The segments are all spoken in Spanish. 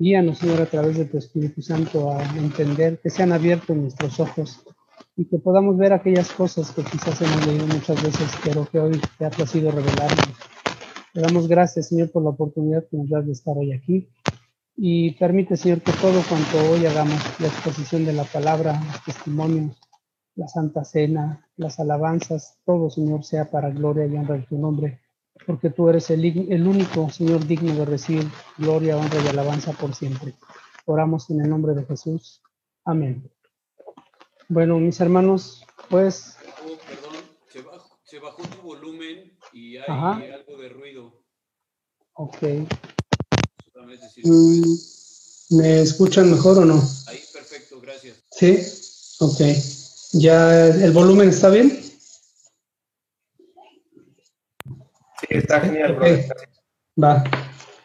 Guíanos, Señor, a través de tu Espíritu Santo a entender, que sean abiertos nuestros ojos y que podamos ver aquellas cosas que quizás hemos leído muchas veces, pero que hoy te ha placido revelarnos. Te damos gracias, Señor, por la oportunidad que nos das de estar hoy aquí. Y permite, Señor, que todo cuanto hoy hagamos, la exposición de la palabra, los testimonios, la Santa Cena, las alabanzas, todo, Señor, sea para gloria y honra de tu nombre porque tú eres el, el único, Señor, digno de recibir gloria, honra y alabanza por siempre. Oramos en el nombre de Jesús. Amén. Bueno, mis hermanos, pues... Oh, perdón, se bajó, tu volumen y hay algo de ruido. Ok. Mm, ¿Me escuchan mejor o no? Ahí, perfecto, gracias. Sí, ok. ¿Ya el volumen está bien? Está genial, Va.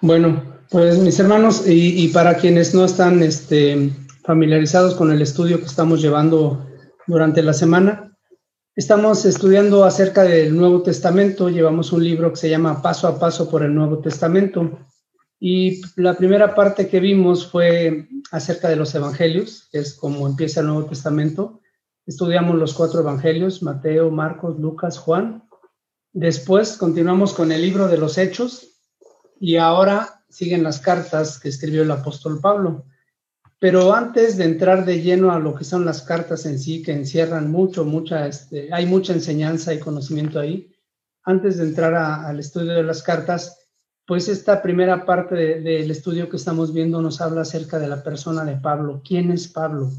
Bueno, pues mis hermanos, y, para quienes no están este, familiarizados con el estudio que estamos llevando durante la semana, estamos estudiando acerca del Nuevo Testamento. Llevamos un libro que se llama Paso a Paso por el Nuevo Testamento. Y la primera parte que vimos fue acerca de los evangelios, que es como empieza el Nuevo Testamento. Estudiamos los cuatro evangelios, Mateo, Marcos, Lucas, Juan. Después continuamos con el libro de los Hechos y ahora siguen las cartas que escribió el apóstol Pablo. Pero antes de entrar de lleno a lo que son las cartas en sí, que encierran mucho, mucha, este, hay mucha enseñanza y conocimiento ahí, antes de entrar al estudio de las cartas, pues esta primera parte del estudio que estamos viendo nos habla acerca de la persona de Pablo. ¿Quién es Pablo?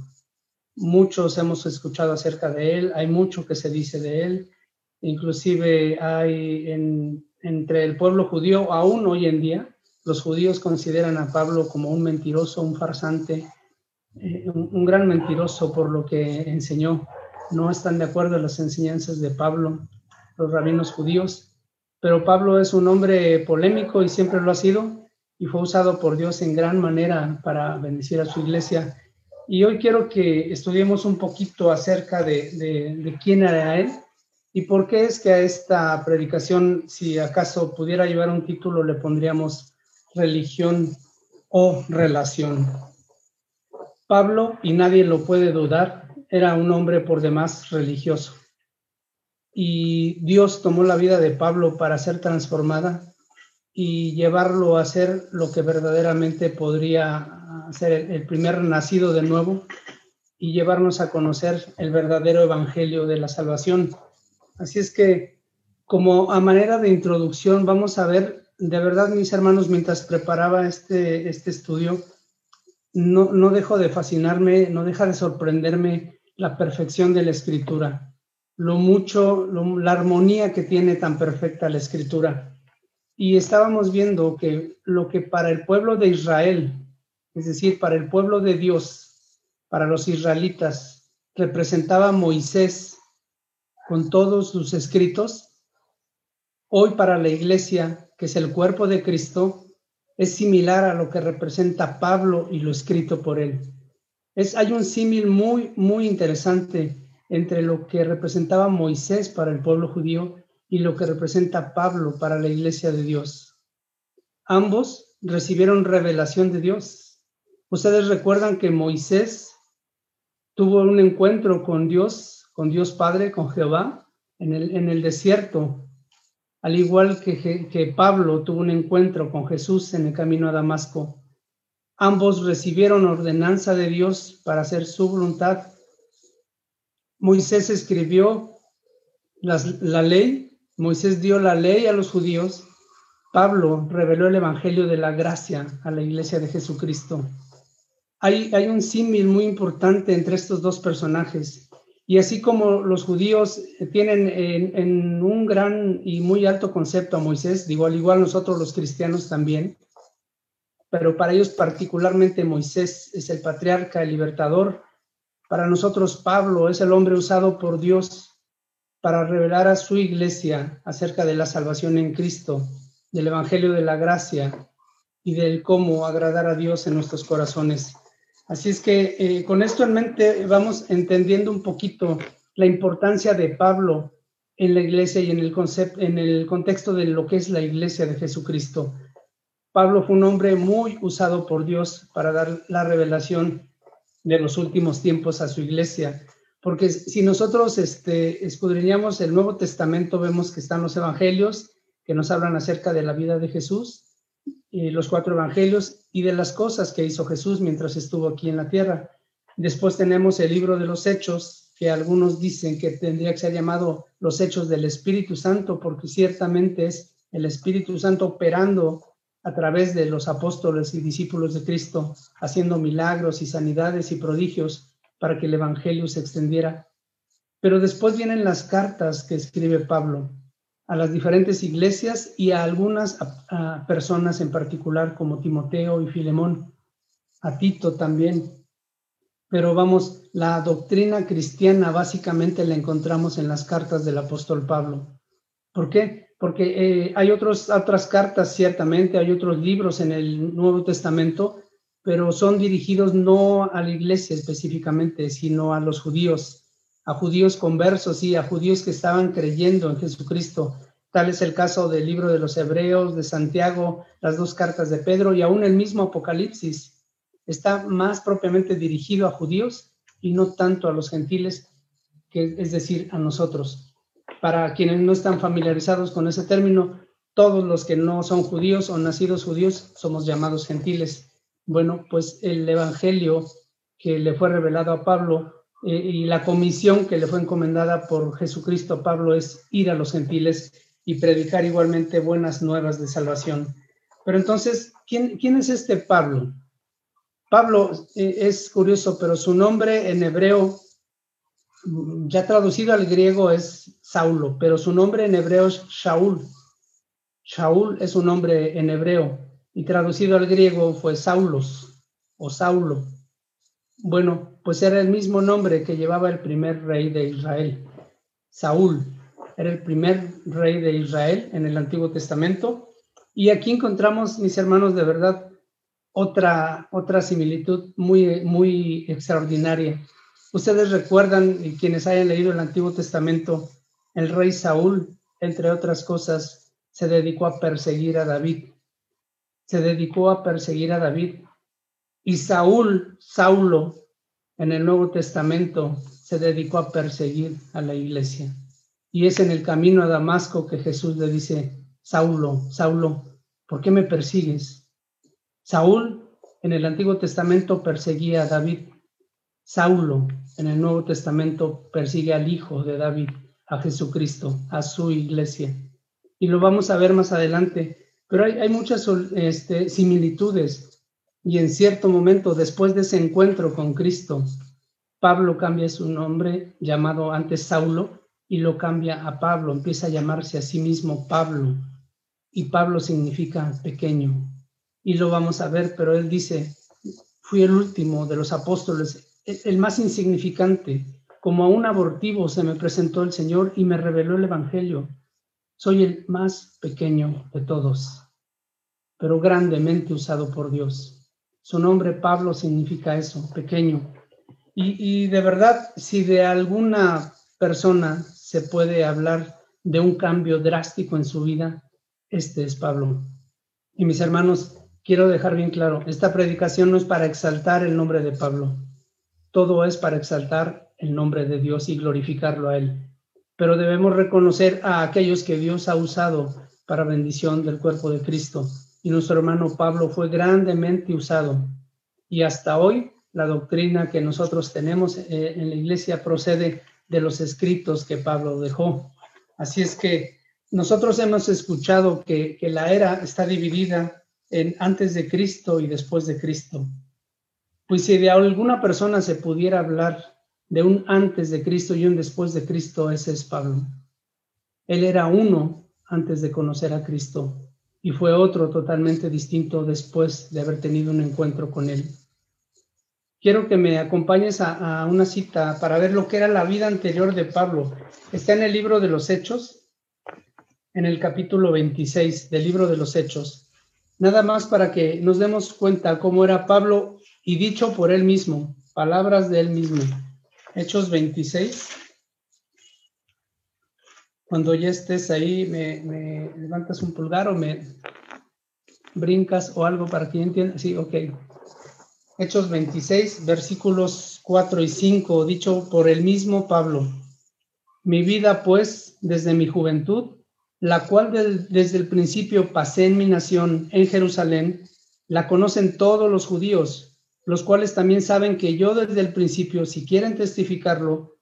Muchos hemos escuchado acerca de él, hay mucho que se dice de él, Inclusive hay entre el pueblo judío, aún hoy en día, los judíos consideran a Pablo como un mentiroso, un farsante, eh, un, gran mentiroso por lo que enseñó. No están de acuerdo en las enseñanzas de Pablo, los rabinos judíos, pero Pablo es un hombre polémico y siempre lo ha sido y fue usado por Dios en gran manera para bendecir a su iglesia. Y hoy quiero que estudiemos un poquito acerca de, de quién era él ¿Y por qué es que a esta predicación, si acaso pudiera llevar un título, le pondríamos religión o relación? Pablo, y nadie lo puede dudar, era un hombre por demás religioso. Y Dios tomó la vida de Pablo para ser transformada y llevarlo a ser lo que verdaderamente podría ser el primer nacido de nuevo y llevarnos a conocer el verdadero evangelio de la salvación Así es que, como a manera de introducción, vamos a ver, de verdad, mis hermanos, mientras preparaba este, este estudio, no, no dejo de fascinarme, no deja de sorprenderme la perfección de la escritura, lo mucho, la armonía que tiene tan perfecta la escritura. Y estábamos viendo que lo que para el pueblo de Israel, es decir, para el pueblo de Dios, para los israelitas, representaba Moisés con todos sus escritos, hoy para la iglesia, que es el cuerpo de Cristo, es similar a lo que representa Pablo y lo escrito por él. Es, hay un símil muy, muy interesante entre lo que representaba Moisés para el pueblo judío y lo que representa Pablo para la iglesia de Dios. Ambos recibieron revelación de Dios. Ustedes recuerdan que Moisés tuvo un encuentro con Dios con Dios Padre, con Jehová, en el, en el desierto, al igual que, que Pablo tuvo un encuentro con Jesús en el camino a Damasco. Ambos recibieron ordenanza de Dios para hacer su voluntad. Moisés escribió la ley, Moisés dio la ley a los judíos, Pablo reveló el Evangelio de la gracia a la iglesia de Jesucristo. Hay, hay un símil muy importante entre estos dos personajes. Y así como los judíos tienen en, un gran y muy alto concepto a Moisés, digo, al igual nosotros los cristianos también, pero para ellos particularmente Moisés es el patriarca, el libertador. Para nosotros Pablo es el hombre usado por Dios para revelar a su iglesia acerca de la salvación en Cristo, del Evangelio de la Gracia y del cómo agradar a Dios en nuestros corazones. Así es que eh, con esto en mente vamos entendiendo un poquito la importancia de Pablo en la iglesia y en el, concepto, en el contexto de lo que es la iglesia de Jesucristo. Pablo fue un hombre muy usado por Dios para dar la revelación de los últimos tiempos a su iglesia. Porque si nosotros este, escudriñamos el Nuevo Testamento, vemos que están los evangelios que nos hablan acerca de la vida de Jesús, y los cuatro evangelios y de las cosas que hizo Jesús mientras estuvo aquí en la tierra. Después tenemos el libro de los Hechos, que algunos dicen que tendría que ser llamado los Hechos del Espíritu Santo, porque ciertamente es el Espíritu Santo operando a través de los apóstoles y discípulos de Cristo, haciendo milagros y sanidades y prodigios para que el Evangelio se extendiera. Pero después vienen las cartas que escribe Pablo a las diferentes iglesias y a algunas personas en particular como Timoteo y Filemón, a Tito también. Pero vamos, la doctrina cristiana básicamente la encontramos en las cartas del apóstol Pablo. ¿Por qué? porque eh, hay otros, otras cartas, ciertamente, hay otros libros en el Nuevo Testamento, pero son dirigidos no a la iglesia específicamente, sino a los judíos, a judíos conversos y a judíos que estaban creyendo en Jesucristo. Tal es el caso del libro de los Hebreos, de Santiago, las dos cartas de Pedro y aún el mismo Apocalipsis. Está más propiamente dirigido a judíos y no tanto a los gentiles, que es decir, a nosotros para quienes no están familiarizados con ese término, todos los que no son judíos o nacidos judíos somos llamados gentiles. Bueno, pues el Evangelio que le fue revelado a Pablo eh, y la comisión que le fue encomendada por Jesucristo Pablo es ir a los gentiles y predicar igualmente buenas nuevas de salvación. Pero entonces, ¿quién, quién es este Pablo? Pablo eh, es curioso, pero su nombre en hebreo ya traducido al griego es Saulo, pero su nombre en hebreo es Shaul. Shaul es un nombre en hebreo y traducido al griego fue Saulos o Saulo. Bueno, pues era el mismo nombre que llevaba el primer rey de Israel. Saúl era el primer rey de Israel en el Antiguo Testamento. Y aquí encontramos, mis hermanos, de verdad, otra, otra similitud muy, muy extraordinaria. Ustedes recuerdan, quienes hayan leído el Antiguo Testamento, el rey Saúl, entre otras cosas, se dedicó a perseguir a David. Se dedicó a perseguir a David. Y Saúl, Saulo, en el Nuevo Testamento, se dedicó a perseguir a la iglesia. Y es en el camino a Damasco que Jesús le dice, Saulo, Saulo, ¿por qué me persigues? Saúl en el Antiguo Testamento perseguía a David. Saulo en el Nuevo Testamento persigue al Hijo de David, a Jesucristo, a su iglesia. Y lo vamos a ver más adelante. Pero hay, muchas este, similitudes. Y en cierto momento, después de ese encuentro con Cristo, Pablo cambia su nombre, llamado antes Saulo, y lo cambia a Pablo. Empieza a llamarse a sí mismo Pablo. Y Pablo significa pequeño. Y lo vamos a ver, pero él dice, fui el último de los apóstoles el más insignificante. Como a un abortivo se me presentó el Señor y me reveló el Evangelio. Soy el más pequeño de todos, pero grandemente usado por Dios. Su nombre Pablo significa eso, pequeño. Y, de verdad, si de alguna persona se puede hablar de un cambio drástico en su vida, este es Pablo. Y mis hermanos, quiero dejar bien claro, esta predicación no es para exaltar el nombre de Pablo todo es para exaltar el nombre de Dios y glorificarlo a Él. Pero debemos reconocer a aquellos que Dios ha usado para bendición del cuerpo de Cristo. Y nuestro hermano Pablo fue grandemente usado. Y hasta hoy la doctrina que nosotros tenemos eh, en la iglesia procede de los escritos que Pablo dejó. Así es que nosotros hemos escuchado que, que la era está dividida en antes de Cristo y después de Cristo. Pues si de alguna persona se pudiera hablar de un antes de Cristo y un después de Cristo, ese es Pablo. Él era uno antes de conocer a Cristo y fue otro totalmente distinto después de haber tenido un encuentro con Él. Quiero que me acompañes a, a, una cita para ver lo que era la vida anterior de Pablo. Está en el libro de los Hechos, en el capítulo 26 del libro de los Hechos. Nada más para que nos demos cuenta cómo era Pablo y dicho por él mismo, palabras de él mismo. Hechos 26. Cuando ya estés ahí, me, levantas un pulgar o me, brincas o algo para que entienda. Sí, ok. Hechos 26, versículos 4 y 5, dicho por el mismo Pablo. Mi vida, pues, desde mi juventud, la cual desde el principio pasé en mi nación, en Jerusalén, la conocen todos los judíos, los cuales también saben que yo desde el principio, si quieren testificarlo,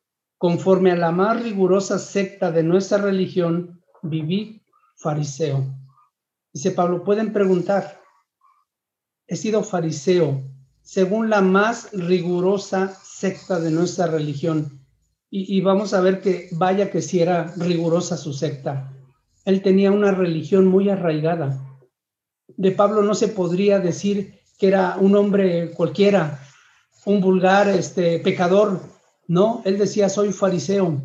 conforme a la más rigurosa secta de nuestra religión, viví fariseo. Dice Pablo, pueden preguntar, he sido fariseo según la más rigurosa secta de nuestra religión. Y, vamos a ver que vaya que si era rigurosa su secta. Él tenía una religión muy arraigada. De Pablo no se podría decir que era un hombre cualquiera, un vulgar este, pecador. No, él decía, soy fariseo.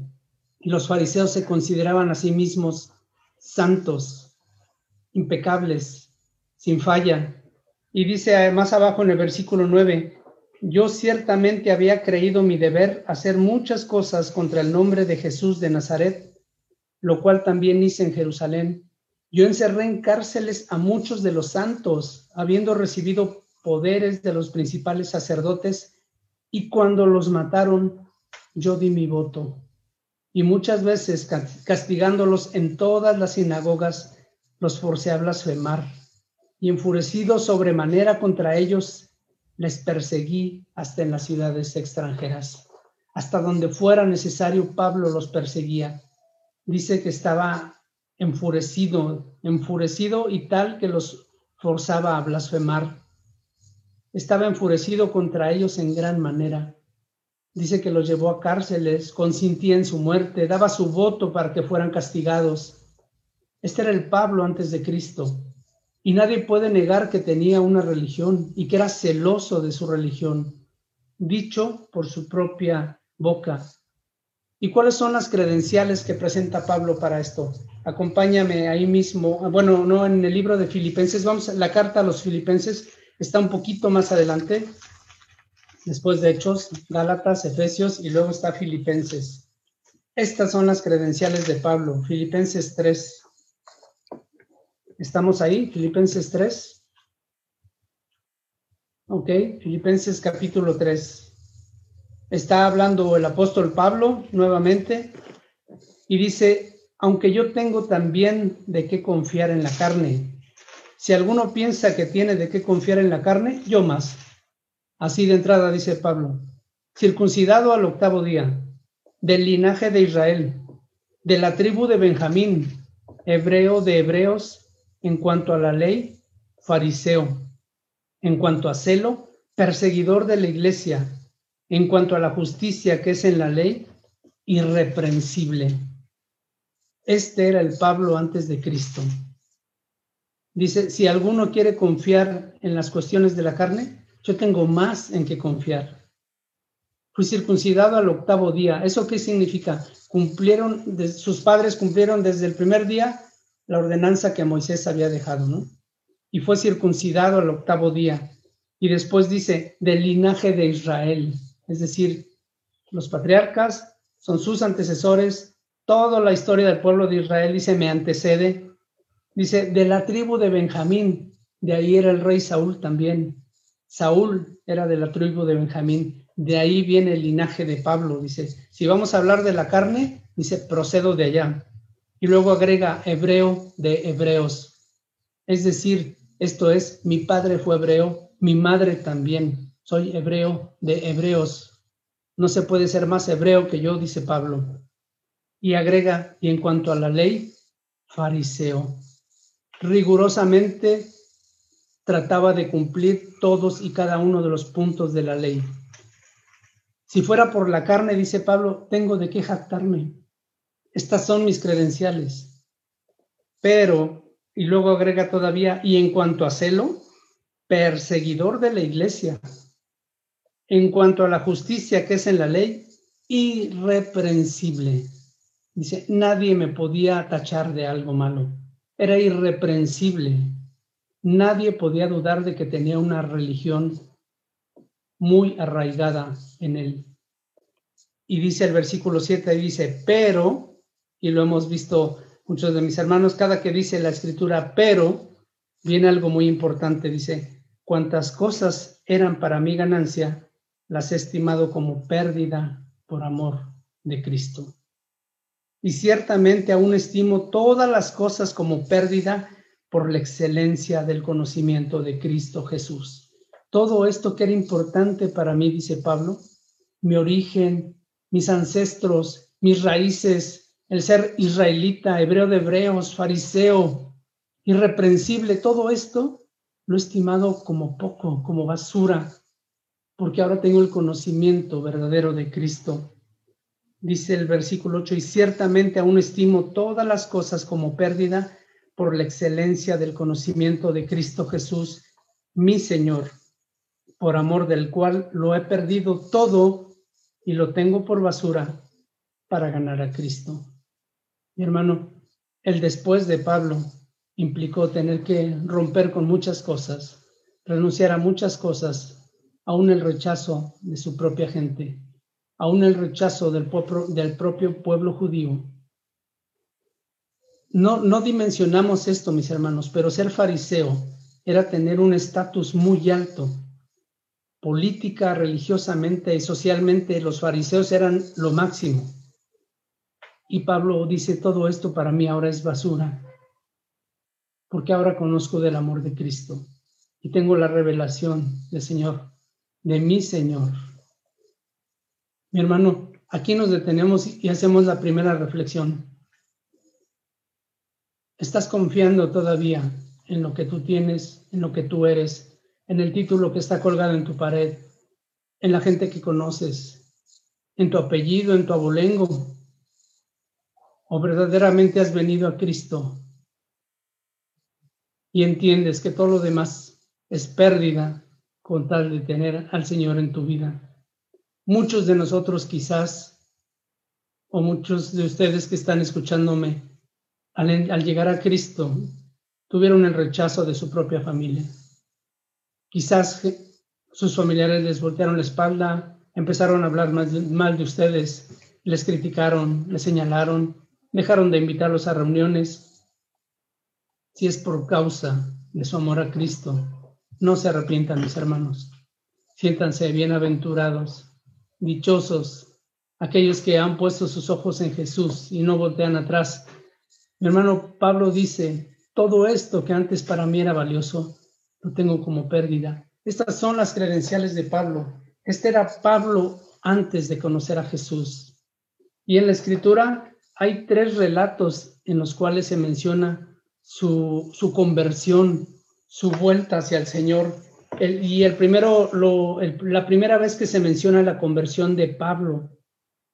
Y los fariseos se consideraban a sí mismos santos, impecables, sin falla. Y dice más abajo en el versículo 9, yo ciertamente había creído mi deber hacer muchas cosas contra el nombre de Jesús de Nazaret, lo cual también hice en Jerusalén. Yo encerré en cárceles a muchos de los santos, habiendo recibido poderes de los principales sacerdotes, y cuando los mataron, yo di mi voto. Y muchas veces castigándolos en todas las sinagogas, los forcé a blasfemar y enfurecido sobremanera contra ellos, les perseguí hasta en las ciudades extranjeras. Hasta donde fuera necesario, Pablo los perseguía. Dice que estaba enfurecido, enfurecido y tal que los forzaba a blasfemar. Estaba enfurecido contra ellos en gran manera. Dice que los llevó a cárceles, consintía en su muerte, daba su voto para que fueran castigados. Este era el Pablo antes de Cristo. Y nadie puede negar que tenía una religión y que era celoso de su religión, dicho por su propia boca. ¿Y cuáles son las credenciales que presenta Pablo para esto? Acompáñame ahí mismo, bueno, no en el libro de Filipenses, vamos, la carta a los Filipenses está un poquito más adelante, después de Hechos, Gálatas, Efesios y luego está Filipenses. Estas son las credenciales de Pablo, Filipenses 3. ¿Estamos ahí? Filipenses 3. Ok, Filipenses capítulo 3. Está hablando el apóstol Pablo nuevamente y dice, aunque yo tengo también de qué confiar en la carne. Si alguno piensa que tiene de qué confiar en la carne, yo más. Así de entrada dice Pablo, circuncidado al octavo día, del linaje de Israel, de la tribu de Benjamín, hebreo de hebreos, en cuanto a la ley, fariseo. En cuanto a celo, perseguidor de la iglesia. En cuanto a la justicia que es en la ley, irreprensible. Este era el Pablo antes de Cristo. Dice, si alguno quiere confiar en las cuestiones de la carne, yo tengo más en que confiar. Fui circuncidado al octavo día. ¿Eso qué significa? Cumplieron, sus padres cumplieron desde el primer día la ordenanza que Moisés había dejado, ¿no? Y fue circuncidado al octavo día. Y después dice, del linaje de Israel. Es decir, los patriarcas son sus antecesores. Toda la historia del pueblo de Israel dice, me antecede. Dice, de la tribu de Benjamín. De ahí era el rey Saúl también. Saúl era de la tribu de Benjamín. De ahí viene el linaje de Pablo. Dice, si vamos a hablar de la carne, dice, procedo de allá. Y luego agrega hebreo de hebreos. Es decir, esto es, mi padre fue hebreo, mi madre también. Soy hebreo de hebreos. No se puede ser más hebreo que yo, dice Pablo. Y agrega, y en cuanto a la ley, fariseo. Rigurosamente trataba de cumplir todos y cada uno de los puntos de la ley. Si fuera por la carne, dice Pablo, tengo de qué jactarme. Estas son mis credenciales. Pero, y luego agrega todavía, y en cuanto a celo, perseguidor de la iglesia. En cuanto a la justicia que es en la ley, irreprensible. Dice, nadie me podía tachar de algo malo. Era irreprensible. Nadie podía dudar de que tenía una religión muy arraigada en él. Y dice el versículo 7, dice, pero y lo hemos visto muchos de mis hermanos, cada que dice la escritura pero, viene algo muy importante, dice, cuantas cosas eran para mi ganancia, las he estimado como pérdida por amor de Cristo. Y ciertamente aún estimo todas las cosas como pérdida por la excelencia del conocimiento de Cristo Jesús. Todo esto que era importante para mí, dice Pablo, mi origen, mis ancestros, mis raíces, el ser israelita, hebreo de hebreos, fariseo, irreprensible, todo esto lo he estimado como poco, como basura, porque ahora tengo el conocimiento verdadero de Cristo. Dice el versículo 8, y ciertamente aún estimo todas las cosas como pérdida por la excelencia del conocimiento de Cristo Jesús, mi Señor, por amor del cual lo he perdido todo y lo tengo por basura para ganar a Cristo. Mi hermano, el después de Pablo implicó tener que romper con muchas cosas, renunciar a muchas cosas, aún el rechazo de su propia gente, aún el rechazo del, del propio pueblo judío. No, no dimensionamos esto, mis hermanos, pero ser fariseo era tener un estatus muy alto. Política, religiosamente y socialmente, los fariseos eran lo máximo. Y Pablo dice, todo esto para mí ahora es basura, porque ahora conozco del amor de Cristo y tengo la revelación del Señor, de mi Señor. Mi hermano, aquí nos detenemos y hacemos la primera reflexión. ¿Estás confiando todavía en lo que tú tienes, en lo que tú eres, en el título que está colgado en tu pared, en la gente que conoces, en tu apellido, en tu abolengo, o verdaderamente has venido a Cristo y entiendes que todo lo demás es pérdida con tal de tener al Señor en tu vida. Muchos de nosotros quizás, o muchos de ustedes que están escuchándome, al, llegar a Cristo, tuvieron el rechazo de su propia familia. Quizás sus familiares les voltearon la espalda, empezaron a hablar mal de ustedes, les criticaron, les señalaron, dejaron de invitarlos a reuniones. Si es por causa de su amor a Cristo, no se arrepientan, mis hermanos. Siéntanse bienaventurados, dichosos, aquellos que han puesto sus ojos en Jesús y no voltean atrás. Mi hermano Pablo dice, todo esto que antes para mí era valioso, lo tengo como pérdida. Estas son las credenciales de Pablo. Este era Pablo antes de conocer a Jesús. Y en la escritura hay tres relatos en los cuales se menciona su, conversión, su vuelta hacia el Señor. y el primero, lo, la primera vez que se menciona la conversión de Pablo,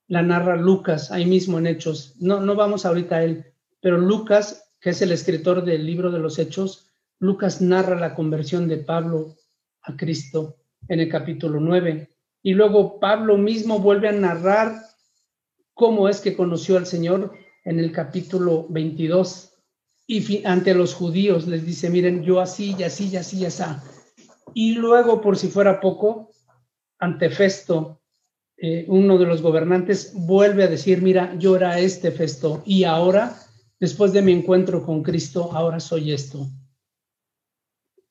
la narra Lucas, ahí mismo en Hechos. No, no vamos ahorita a él, pero Lucas, que es el escritor del libro de los Hechos, Lucas narra la conversión de Pablo a Cristo en el capítulo 9. Y luego Pablo mismo vuelve a narrar cómo es que conoció al Señor en el capítulo 22. Y ante los judíos les dice, miren, yo así y así y así y así. Y luego, por si fuera poco, ante Festo, eh, uno de los gobernantes, vuelve a decir, mira, yo era este Festo y ahora, después de mi encuentro con Cristo, ahora soy esto.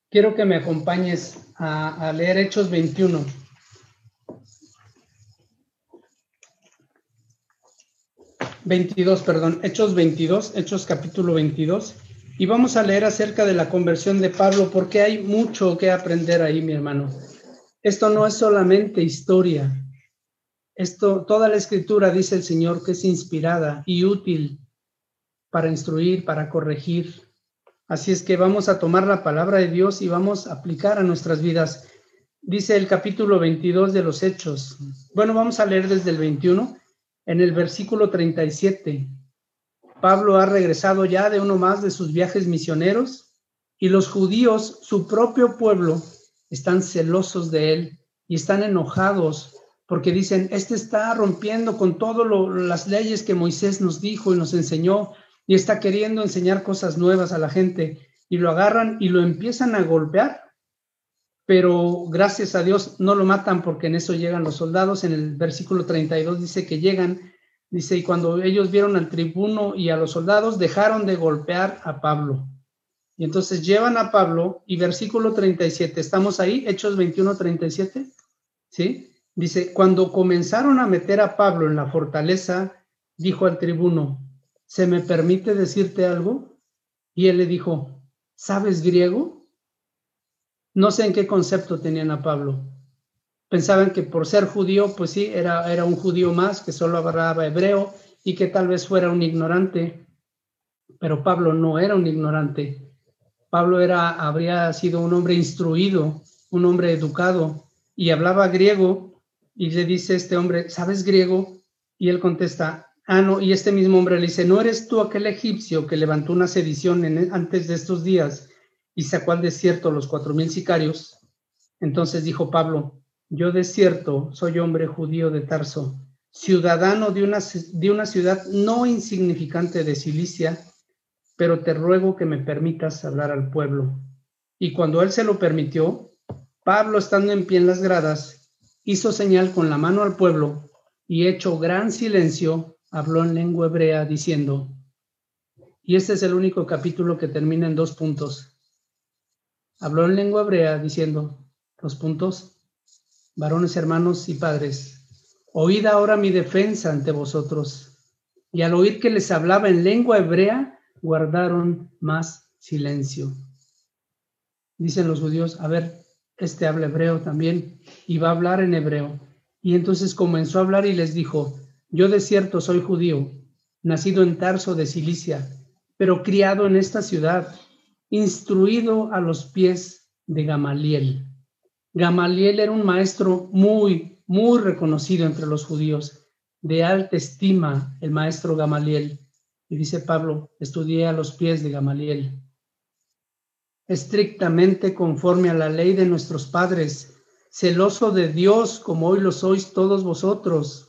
Quiero que me acompañes a, leer Hechos 21. 22, perdón, Hechos 22, Hechos capítulo 22, y vamos a leer acerca de la conversión de Pablo porque hay mucho que aprender ahí, mi hermano. Esto no es solamente historia. Esto, toda la escritura dice el Señor que es inspirada y útil para instruir, para corregir. Así es que vamos a tomar la palabra de Dios y vamos a aplicar a nuestras vidas. Dice el capítulo 22 de los Hechos. Bueno, vamos a leer desde el 21 en el versículo 37, Pablo ha regresado ya de uno más de sus viajes misioneros y los judíos, su propio pueblo, están celosos de él y están enojados porque dicen, este está rompiendo con todas las leyes que Moisés nos dijo y nos enseñó y está queriendo enseñar cosas nuevas a la gente y lo agarran y lo empiezan a golpear pero gracias a Dios no lo matan porque en eso llegan los soldados. En el versículo 32 dice que llegan, dice, y cuando ellos vieron al tribuno y a los soldados, dejaron de golpear a Pablo. Y entonces llevan a Pablo y versículo 37, ¿estamos ahí? Hechos 21, 37, ¿sí? Dice, cuando comenzaron a meter a Pablo en la fortaleza, dijo al tribuno, ¿se me permite decirte algo? Y él le dijo, ¿sabes griego? No sé en qué concepto tenían a Pablo. Pensaban que por ser judío, pues sí, era, era un judío más que solo hablaba hebreo y que tal vez fuera un ignorante. Pero Pablo no era un ignorante. Pablo era, habría sido un hombre instruido, un hombre educado y hablaba griego y le dice este hombre, ¿sabes griego? Y él contesta, ah, no, y este mismo hombre le dice, ¿no eres tú aquel egipcio que levantó una sedición en, antes de estos días y sacó al desierto los cuatro mil sicarios? Entonces dijo Pablo, yo de cierto soy hombre judío de Tarso, ciudadano de una, de una ciudad no insignificante de Cilicia, pero te ruego que me permitas hablar al pueblo. Y cuando él se lo permitió, Pablo, estando en pie en las gradas, hizo señal con la mano al pueblo y hecho gran silencio, habló en lengua hebrea diciendo, y este es el único capítulo que termina en dos puntos. Habló en lengua hebrea diciendo, dos puntos, varones hermanos y padres, oíd ahora mi defensa ante vosotros. Y al oír que les hablaba en lengua hebrea, guardaron más silencio. Dicen los judíos, a ver, este habla hebreo también y va a hablar en hebreo. Y entonces comenzó a hablar y les dijo, yo de cierto soy judío, nacido en Tarso de Cilicia, pero criado en esta ciudad, instruido a los pies de Gamaliel. Gamaliel era un maestro muy, muy reconocido entre los judíos, de alta estima el maestro Gamaliel. Y dice Pablo, estudié a los pies de Gamaliel. Estrictamente conforme a la ley de nuestros padres, celoso de Dios como hoy lo sois todos vosotros.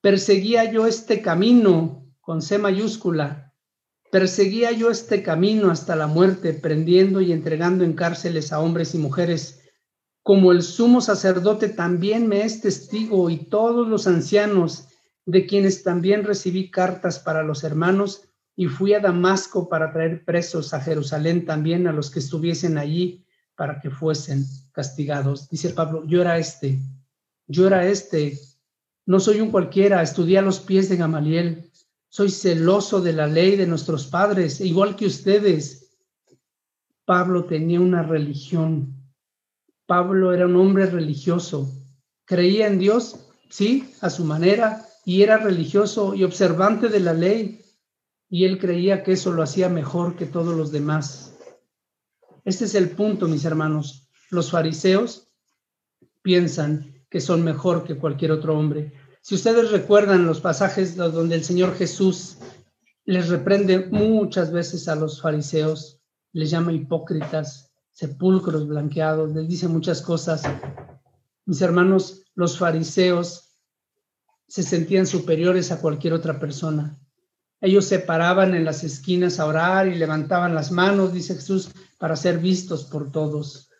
Perseguía yo este camino con C mayúscula. Perseguía yo este camino hasta la muerte, prendiendo y entregando en cárceles a hombres y mujeres. Como el sumo sacerdote también me es testigo y todos los ancianos de quienes también recibí cartas para los hermanos y fui a Damasco para traer presos a Jerusalén también a los que estuviesen allí para que fuesen castigados. Dice Pablo, yo era este, yo era este, no soy un cualquiera, estudié a los pies de Gamaliel, soy celoso de la ley de nuestros padres, igual que ustedes. Pablo tenía una religión, Pablo era un hombre religioso, creía en Dios, sí, a su manera, y era religioso y observante de la ley, y él creía que eso lo hacía mejor que todos los demás. Este es el punto, mis hermanos. Los fariseos piensan que son mejor que cualquier otro hombre. Si ustedes recuerdan los pasajes donde el Señor Jesús les reprende muchas veces a los fariseos, les llama hipócritas, sepulcros blanqueados, les dice muchas cosas. Mis hermanos, los fariseos se sentían superiores a cualquier otra persona. Ellos se paraban en las esquinas a orar y levantaban las manos, dice Jesús, para ser vistos por todos.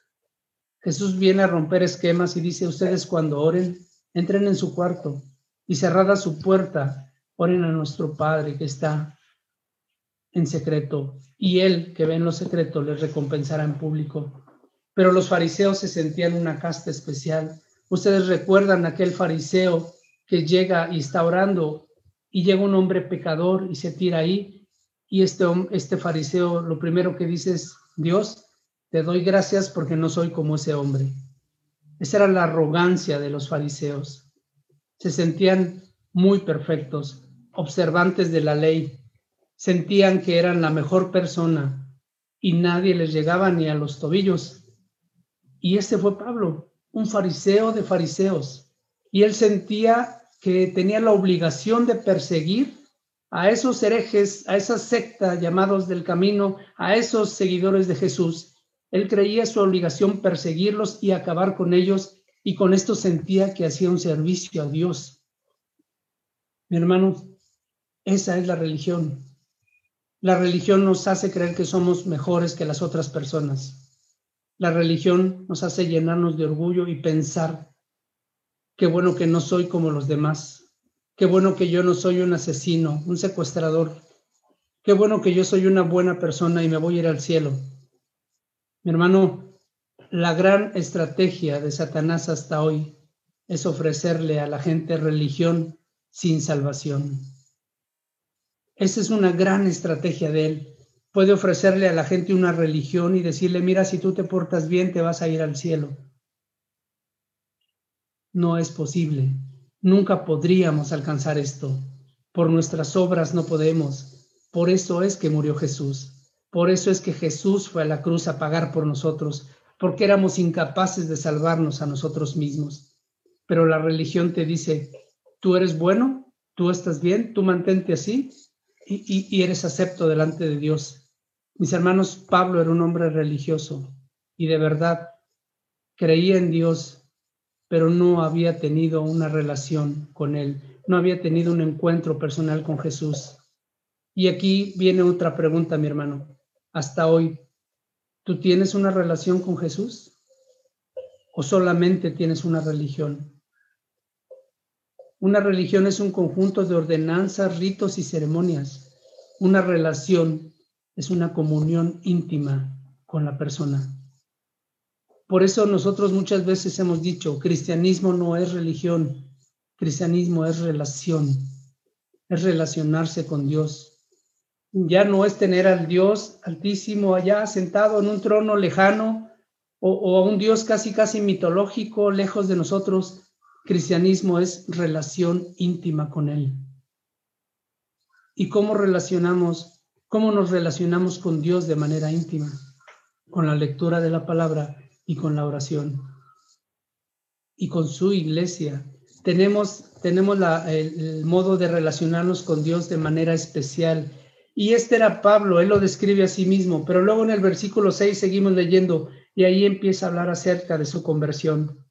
Jesús viene a romper esquemas y dice, ustedes cuando oren, entren en su cuarto y cerrada su puerta, oren a nuestro Padre que está en secreto y Él que ve en lo secreto les recompensará en público. Pero los fariseos se sentían una casta especial. Ustedes recuerdan aquel fariseo que llega y está orando y llega un hombre pecador y se tira ahí y este, este fariseo lo primero que dice es, Dios, te doy gracias porque no soy como ese hombre. Esa era la arrogancia de los fariseos. Se sentían muy perfectos, observantes de la ley, sentían que eran la mejor persona y nadie les llegaba ni a los tobillos. Y este fue Pablo, un fariseo de fariseos y él sentía que tenía la obligación de perseguir a esos herejes, a esa secta llamados del camino, a esos seguidores de Jesús. Él creía su obligación perseguirlos y acabar con ellos y con esto sentía que hacía un servicio a Dios. Mi hermano, esa es la religión. La religión nos hace creer que somos mejores que las otras personas. La religión nos hace llenarnos de orgullo y pensar Qué bueno que no soy como los demás. Qué bueno que yo no soy un asesino, un secuestrador. Qué bueno que yo soy una buena persona y me voy a ir al cielo. Mi hermano, la gran estrategia de Satanás hasta hoy es ofrecerle a la gente religión sin salvación. Esa es una gran estrategia de él. Puede ofrecerle a la gente una religión y decirle, mira, si tú te portas bien, te vas a ir al cielo. No es posible. Nunca podríamos alcanzar esto. Por nuestras obras no podemos. Por eso es que murió Jesús. Por eso es que Jesús fue a la cruz a pagar por nosotros, porque éramos incapaces de salvarnos a nosotros mismos. Pero la religión te dice, tú eres bueno, tú estás bien, tú mantente así y, y eres acepto delante de Dios. Mis hermanos, Pablo era un hombre religioso y de verdad creía en Dios, pero no había tenido una relación con Él, no había tenido un encuentro personal con Jesús. Y aquí viene otra pregunta, mi hermano hasta hoy, ¿tú tienes una relación con Jesús? ¿O solamente tienes una religión? Una religión es un conjunto de ordenanzas, ritos y ceremonias. Una relación es una comunión íntima con la persona. Por eso nosotros muchas veces hemos dicho, cristianismo no es religión, cristianismo es relación, es relacionarse con Dios ya no es tener al Dios altísimo allá sentado en un trono lejano o, a un Dios casi casi mitológico lejos de nosotros. Cristianismo es relación íntima con Él. ¿Y cómo relacionamos, cómo nos relacionamos con Dios de manera íntima? Con la lectura de la palabra y con la oración. Y con su iglesia. Tenemos, tenemos el modo de relacionarnos con Dios de manera especial y este era Pablo, él lo describe a sí mismo, pero luego en el versículo 6 seguimos leyendo y ahí empieza a hablar acerca de su conversión.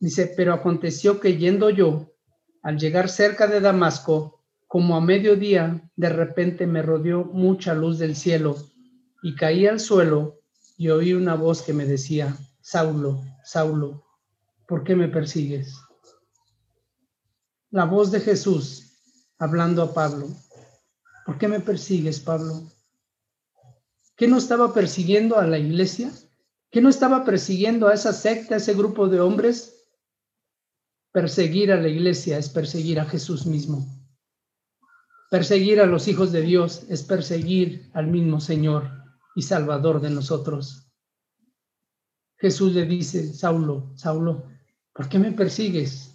Dice, pero aconteció que yendo yo, al llegar cerca de Damasco, como a mediodía, de repente me rodeó mucha luz del cielo y caí al suelo y oí una voz que me decía, Saulo, Saulo, ¿por qué me persigues? La voz de Jesús hablando a Pablo. ¿Por qué me persigues, Pablo? ¿Qué no estaba persiguiendo a la iglesia? ¿Qué no estaba persiguiendo a esa secta, a ese grupo de hombres? Perseguir a la iglesia es perseguir a Jesús mismo. Perseguir a los hijos de Dios es perseguir al mismo Señor y Salvador de nosotros. Jesús le dice, Saulo, Saulo, ¿por qué me persigues?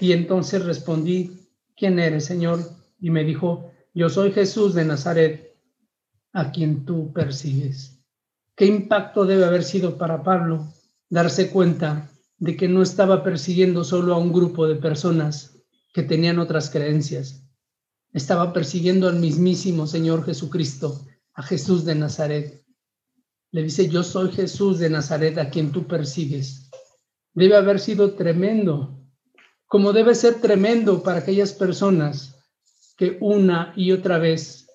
Y entonces respondí, ¿quién eres, Señor? Y me dijo, yo soy Jesús de Nazaret, a quien tú persigues. ¿Qué impacto debe haber sido para Pablo darse cuenta de que no estaba persiguiendo solo a un grupo de personas que tenían otras creencias? Estaba persiguiendo al mismísimo Señor Jesucristo, a Jesús de Nazaret. Le dice, yo soy Jesús de Nazaret a quien tú persigues. Debe haber sido tremendo, como debe ser tremendo para aquellas personas que una y otra vez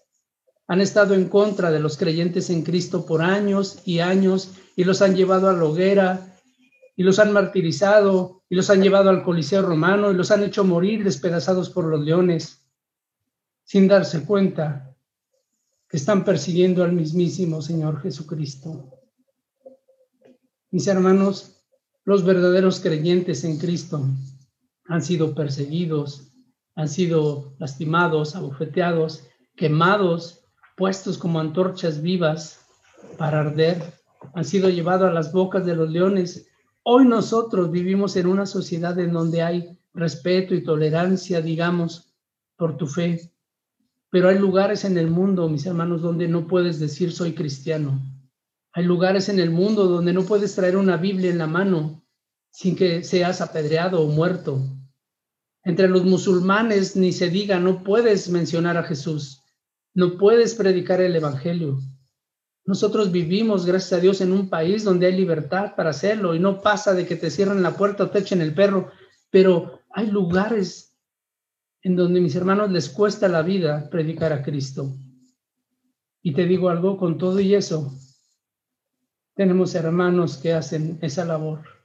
han estado en contra de los creyentes en Cristo por años y años y los han llevado a la hoguera y los han martirizado y los han llevado al Coliseo romano y los han hecho morir despedazados por los leones sin darse cuenta que están persiguiendo al mismísimo Señor Jesucristo. Mis hermanos, los verdaderos creyentes en Cristo han sido perseguidos, han sido lastimados, abofeteados, quemados, puestos como antorchas vivas para arder, han sido llevados a las bocas de los leones. Hoy nosotros vivimos en una sociedad en donde hay respeto y tolerancia, digamos, por tu fe. Pero hay lugares en el mundo, mis hermanos, donde no puedes decir soy cristiano. Hay lugares en el mundo donde no puedes traer una Biblia en la mano sin que seas apedreado o muerto. Entre los musulmanes ni se diga, no puedes mencionar a Jesús, no puedes predicar el Evangelio. Nosotros vivimos, gracias a Dios, en un país donde hay libertad para hacerlo y no pasa de que te cierren la puerta o te echen el perro, pero hay lugares en donde mis hermanos les cuesta la vida predicar a Cristo. Y te digo algo, con todo y eso, tenemos hermanos que hacen esa labor.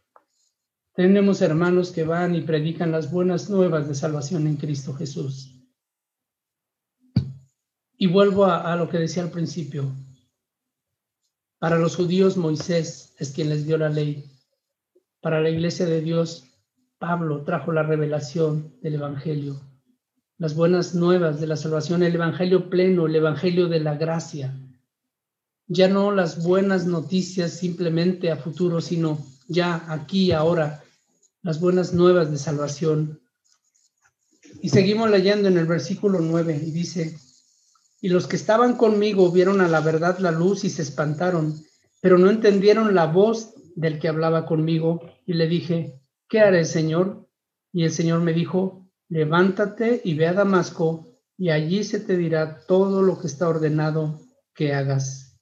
Tenemos hermanos que van y predican las buenas nuevas de salvación en Cristo Jesús. Y vuelvo a, lo que decía al principio. Para los judíos Moisés es quien les dio la ley. Para la iglesia de Dios, Pablo trajo la revelación del Evangelio, las buenas nuevas de la salvación, el Evangelio pleno, el Evangelio de la gracia. Ya no las buenas noticias simplemente a futuro, sino ya aquí, ahora, las buenas nuevas de salvación. Y seguimos leyendo en el versículo 9 y dice, y los que estaban conmigo vieron a la verdad la luz y se espantaron, pero no entendieron la voz del que hablaba conmigo. Y le dije, ¿qué haré, Señor? Y el Señor me dijo, levántate y ve a Damasco, y allí se te dirá todo lo que está ordenado que hagas.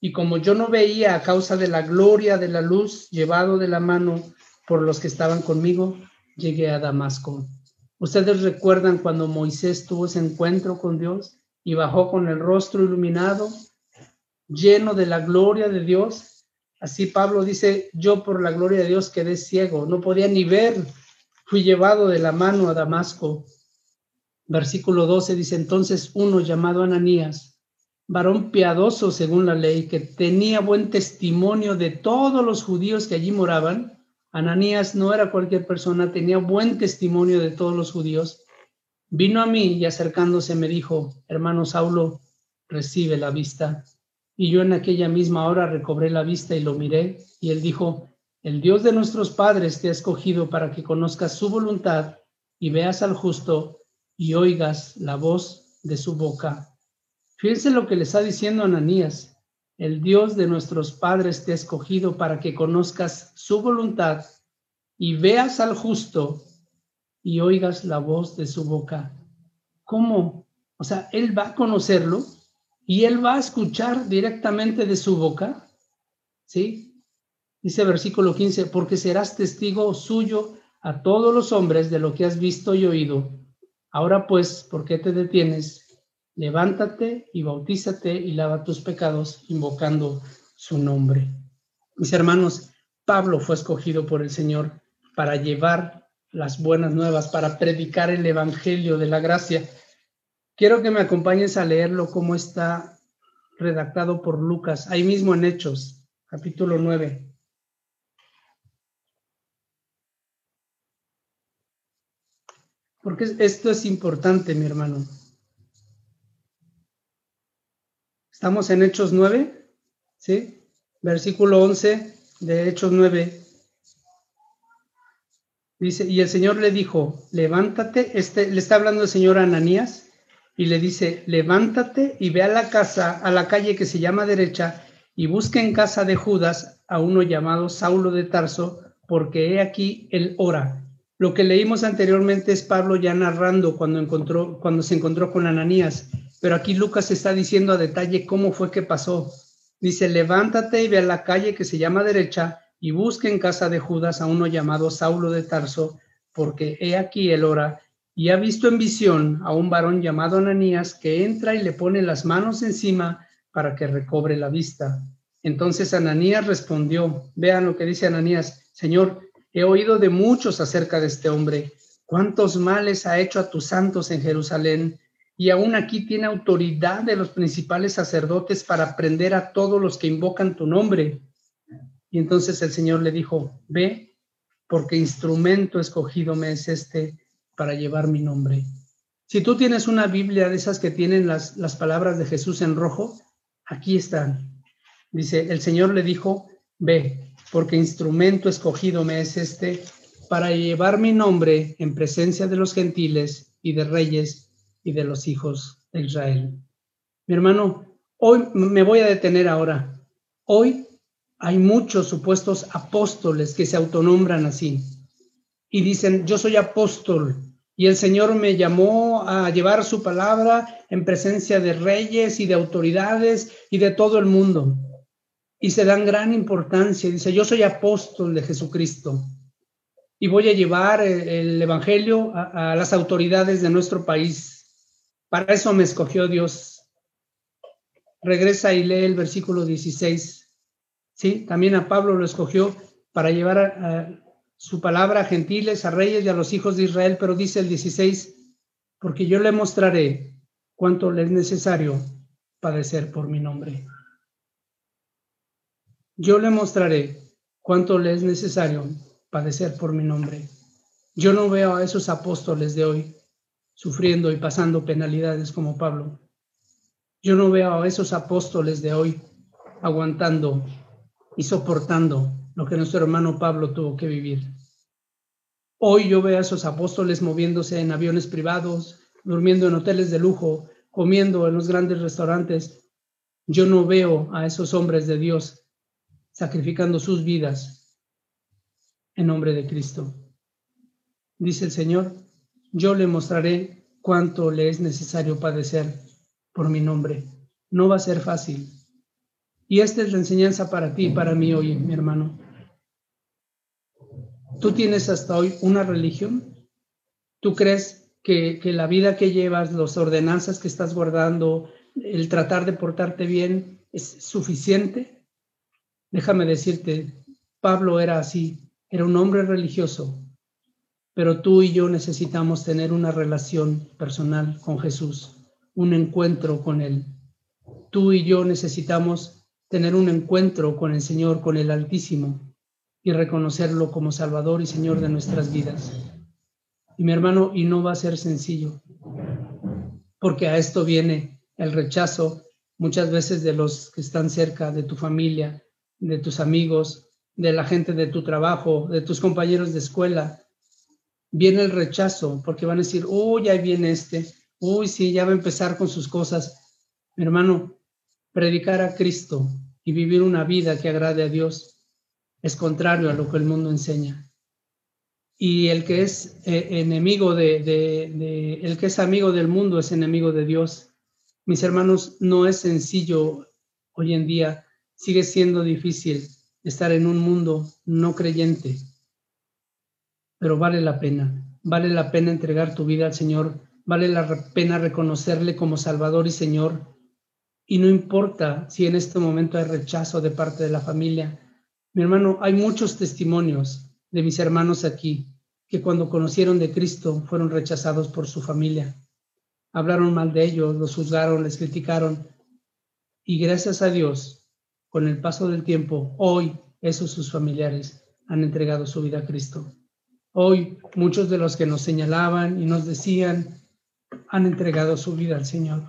Y como yo no veía a causa de la gloria de la luz llevado de la mano por los que estaban conmigo, llegué a Damasco. ¿Ustedes recuerdan cuando Moisés tuvo ese encuentro con Dios? y bajó con el rostro iluminado, lleno de la gloria de Dios. Así Pablo dice, yo por la gloria de Dios quedé ciego, no podía ni ver, fui llevado de la mano a Damasco. Versículo 12 dice, entonces uno llamado Ananías, varón piadoso según la ley, que tenía buen testimonio de todos los judíos que allí moraban, Ananías no era cualquier persona, tenía buen testimonio de todos los judíos, Vino a mí y acercándose me dijo, hermano Saulo, recibe la vista. Y yo en aquella misma hora recobré la vista y lo miré, y él dijo, el Dios de nuestros padres te ha escogido para que conozcas su voluntad y veas al justo y oigas la voz de su boca. Fíjense lo que le está diciendo Ananías. El Dios de nuestros padres te ha escogido para que conozcas su voluntad y veas al justo y oigas la voz de su boca. ¿Cómo? O sea, él va a conocerlo y él va a escuchar directamente de su boca. ¿Sí? Dice versículo 15, porque serás testigo suyo a todos los hombres de lo que has visto y oído. Ahora pues, ¿por qué te detienes? Levántate y bautízate y lava tus pecados invocando su nombre. Mis hermanos, Pablo fue escogido por el Señor para llevar las buenas nuevas, para predicar el Evangelio de la gracia. Quiero que me acompañes a leerlo como está redactado por Lucas, ahí mismo en Hechos, capítulo 9. Porque esto es importante, mi hermano. Estamos en Hechos 9, ¿sí? Versículo 11 de Hechos 9. Dice, y el Señor le dijo, levántate, este, le está hablando el Señor a Ananías, y le dice, levántate y ve a la casa, a la calle que se llama derecha, y busca en casa de Judas a uno llamado Saulo de Tarso, porque he aquí el ora. Lo que leímos anteriormente es Pablo ya narrando cuando, encontró, cuando se encontró con Ananías, pero aquí Lucas está diciendo a detalle cómo fue que pasó. Dice, levántate y ve a la calle que se llama derecha, y busque en casa de Judas a uno llamado Saulo de Tarso, porque he aquí el hora, y ha visto en visión a un varón llamado Ananías que entra y le pone las manos encima para que recobre la vista. Entonces Ananías respondió, vean lo que dice Ananías, Señor, he oído de muchos acerca de este hombre, cuántos males ha hecho a tus santos en Jerusalén, y aún aquí tiene autoridad de los principales sacerdotes para prender a todos los que invocan tu nombre. Y entonces el Señor le dijo, ve, porque instrumento escogido me es este para llevar mi nombre. Si tú tienes una Biblia de esas que tienen las, las palabras de Jesús en rojo, aquí están. Dice, el Señor le dijo, ve, porque instrumento escogido me es este para llevar mi nombre en presencia de los gentiles y de reyes y de los hijos de Israel. Mi hermano, hoy me voy a detener ahora. Hoy hay muchos supuestos apóstoles que se autonombran así y dicen, yo soy apóstol y el Señor me llamó a llevar su palabra en presencia de reyes y de autoridades y de todo el mundo. Y se dan gran importancia. Dice, yo soy apóstol de Jesucristo y voy a llevar el Evangelio a las autoridades de nuestro país. Para eso me escogió Dios. Regresa y lee el versículo 16 ¿sí? También a Pablo lo escogió para llevar a, su palabra a gentiles, a reyes y a los hijos de Israel, pero dice el 16, porque yo le mostraré cuánto le es necesario padecer por mi nombre. Yo le mostraré cuánto le es necesario padecer por mi nombre. Yo no veo a esos apóstoles de hoy sufriendo y pasando penalidades como Pablo. Yo no veo a esos apóstoles de hoy aguantando y soportando lo que nuestro hermano Pablo tuvo que vivir. Hoy yo veo a esos apóstoles moviéndose en aviones privados, durmiendo en hoteles de lujo, comiendo en los grandes restaurantes. Yo no veo a esos hombres de Dios sacrificando sus vidas en nombre de Cristo. Dice el Señor, yo le mostraré cuánto le es necesario padecer por mi nombre. No va a ser fácil. Y esta es la enseñanza para ti y para mí hoy, mi hermano. ¿Tú tienes hasta hoy una religión? ¿Tú crees que, que la vida que llevas, las ordenanzas que estás guardando, el tratar de portarte bien es suficiente? Déjame decirte, Pablo era así, era un hombre religioso, pero tú y yo necesitamos tener una relación personal con Jesús, un encuentro con Él. Tú y yo necesitamos tener un encuentro con el Señor, con el Altísimo, y reconocerlo como Salvador y Señor de nuestras vidas. Y mi hermano, y no va a ser sencillo, porque a esto viene el rechazo muchas veces de los que están cerca de tu familia, de tus amigos, de la gente de tu trabajo, de tus compañeros de escuela. Viene el rechazo porque van a decir, uy, ahí viene este, uy, sí, ya va a empezar con sus cosas. Hermano, predicar a Cristo y vivir una vida que agrade a Dios es contrario a lo que el mundo enseña. Y el que es eh, enemigo de, el que es amigo del mundo es enemigo de Dios. Mis hermanos, no es sencillo hoy en día, sigue siendo difícil estar en un mundo no creyente, pero vale la pena, vale la pena entregar tu vida al Señor, vale la pena reconocerle como Salvador y Señor. Y no importa si en este momento hay rechazo de parte de la familia, mi hermano, hay muchos testimonios de mis hermanos aquí que cuando conocieron de Cristo fueron rechazados por su familia. Hablaron mal de ellos, los juzgaron, les criticaron. Y gracias a Dios, con el paso del tiempo, hoy esos sus familiares han entregado su vida a Cristo. Hoy muchos de los que nos señalaban y nos decían han entregado su vida al Señor.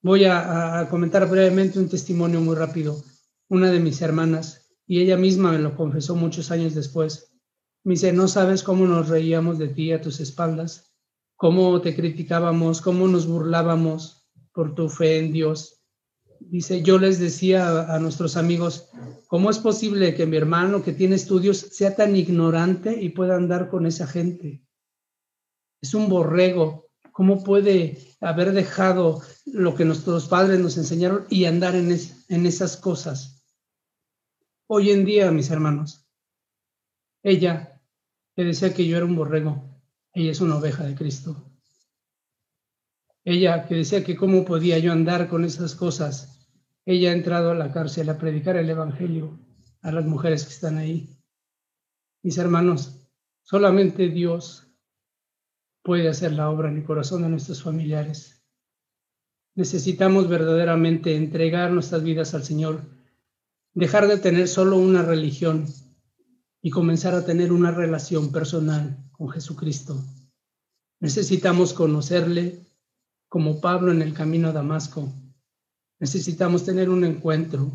Voy a, comentar brevemente un testimonio muy rápido. Una de mis hermanas y ella misma me lo confesó muchos años después. Me dice, no sabes cómo nos reíamos de ti a tus espaldas, cómo te criticábamos, cómo nos burlábamos por tu fe en Dios. Dice, yo les decía a, nuestros amigos, ¿cómo es posible que mi hermano que tiene estudios sea tan ignorante y pueda andar con esa gente? Es un borrego. ¿Cómo puede haber dejado lo que nuestros padres nos enseñaron y andar en, en esas cosas? Hoy en día, mis hermanos, ella que decía que yo era un borrego, ella es una oveja de Cristo. Ella que decía que cómo podía yo andar con esas cosas, ella ha entrado a la cárcel a predicar el Evangelio a las mujeres que están ahí. Mis hermanos, solamente Dios puede hacer la obra en el corazón de nuestros familiares. Necesitamos verdaderamente entregar nuestras vidas al Señor dejar de tener solo una religión y comenzar a tener una relación personal con Jesucristo. Necesitamos conocerle como Pablo en el camino a Damasco. Necesitamos tener un encuentro.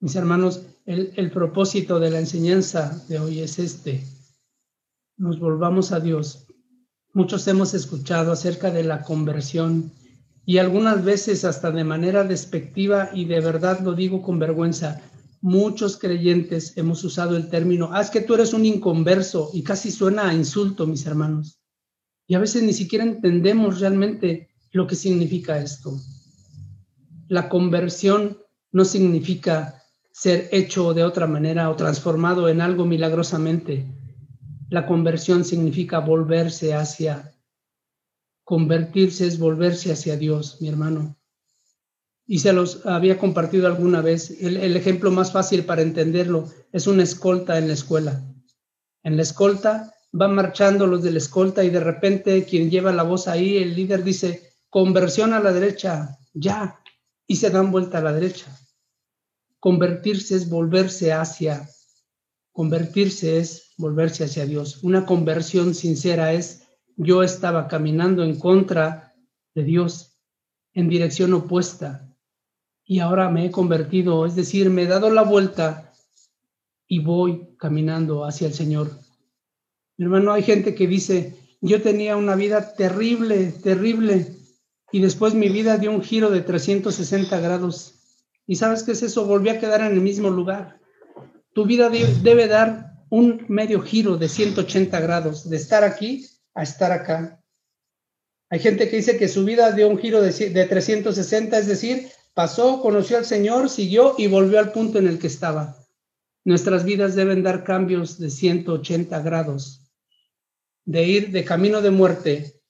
Mis hermanos, el, propósito de la enseñanza de hoy es este. Nos volvamos a Dios. Muchos hemos escuchado acerca de la conversión y algunas veces hasta de manera despectiva y de verdad lo digo con vergüenza, muchos creyentes hemos usado el término, ah, es que tú eres un inconverso y casi suena a insulto, mis hermanos. Y a veces ni siquiera entendemos realmente lo que significa esto. La conversión no significa ser hecho de otra manera o transformado en algo milagrosamente. La conversión significa volverse hacia Convertirse es volverse hacia Dios, mi hermano. Y se los había compartido alguna vez. El, ejemplo más fácil para entenderlo es una escolta en la escuela. En la escolta van marchando los de la escolta y de repente quien lleva la voz ahí, el líder dice, conversión a la derecha, ya, y se dan vuelta a la derecha. Convertirse es volverse hacia, convertirse es volverse hacia Dios. Una conversión sincera es, yo estaba caminando en contra de Dios, en dirección opuesta, y ahora me he convertido, es decir, me he dado la vuelta y voy caminando hacia el Señor. Hermano, hay gente que dice, yo tenía una vida terrible, terrible, y después mi vida dio un giro de 360 grados. ¿Y sabes qué es eso? Volví a quedar en el mismo lugar. Tu vida debe dar un medio giro de 180 grados, de estar aquí a estar acá. Hay gente que dice que su vida dio un giro de, de 360, es decir, pasó, conoció al Señor, siguió y volvió al punto en el que estaba. Nuestras vidas deben dar cambios de 180 grados, de ir de camino de muerte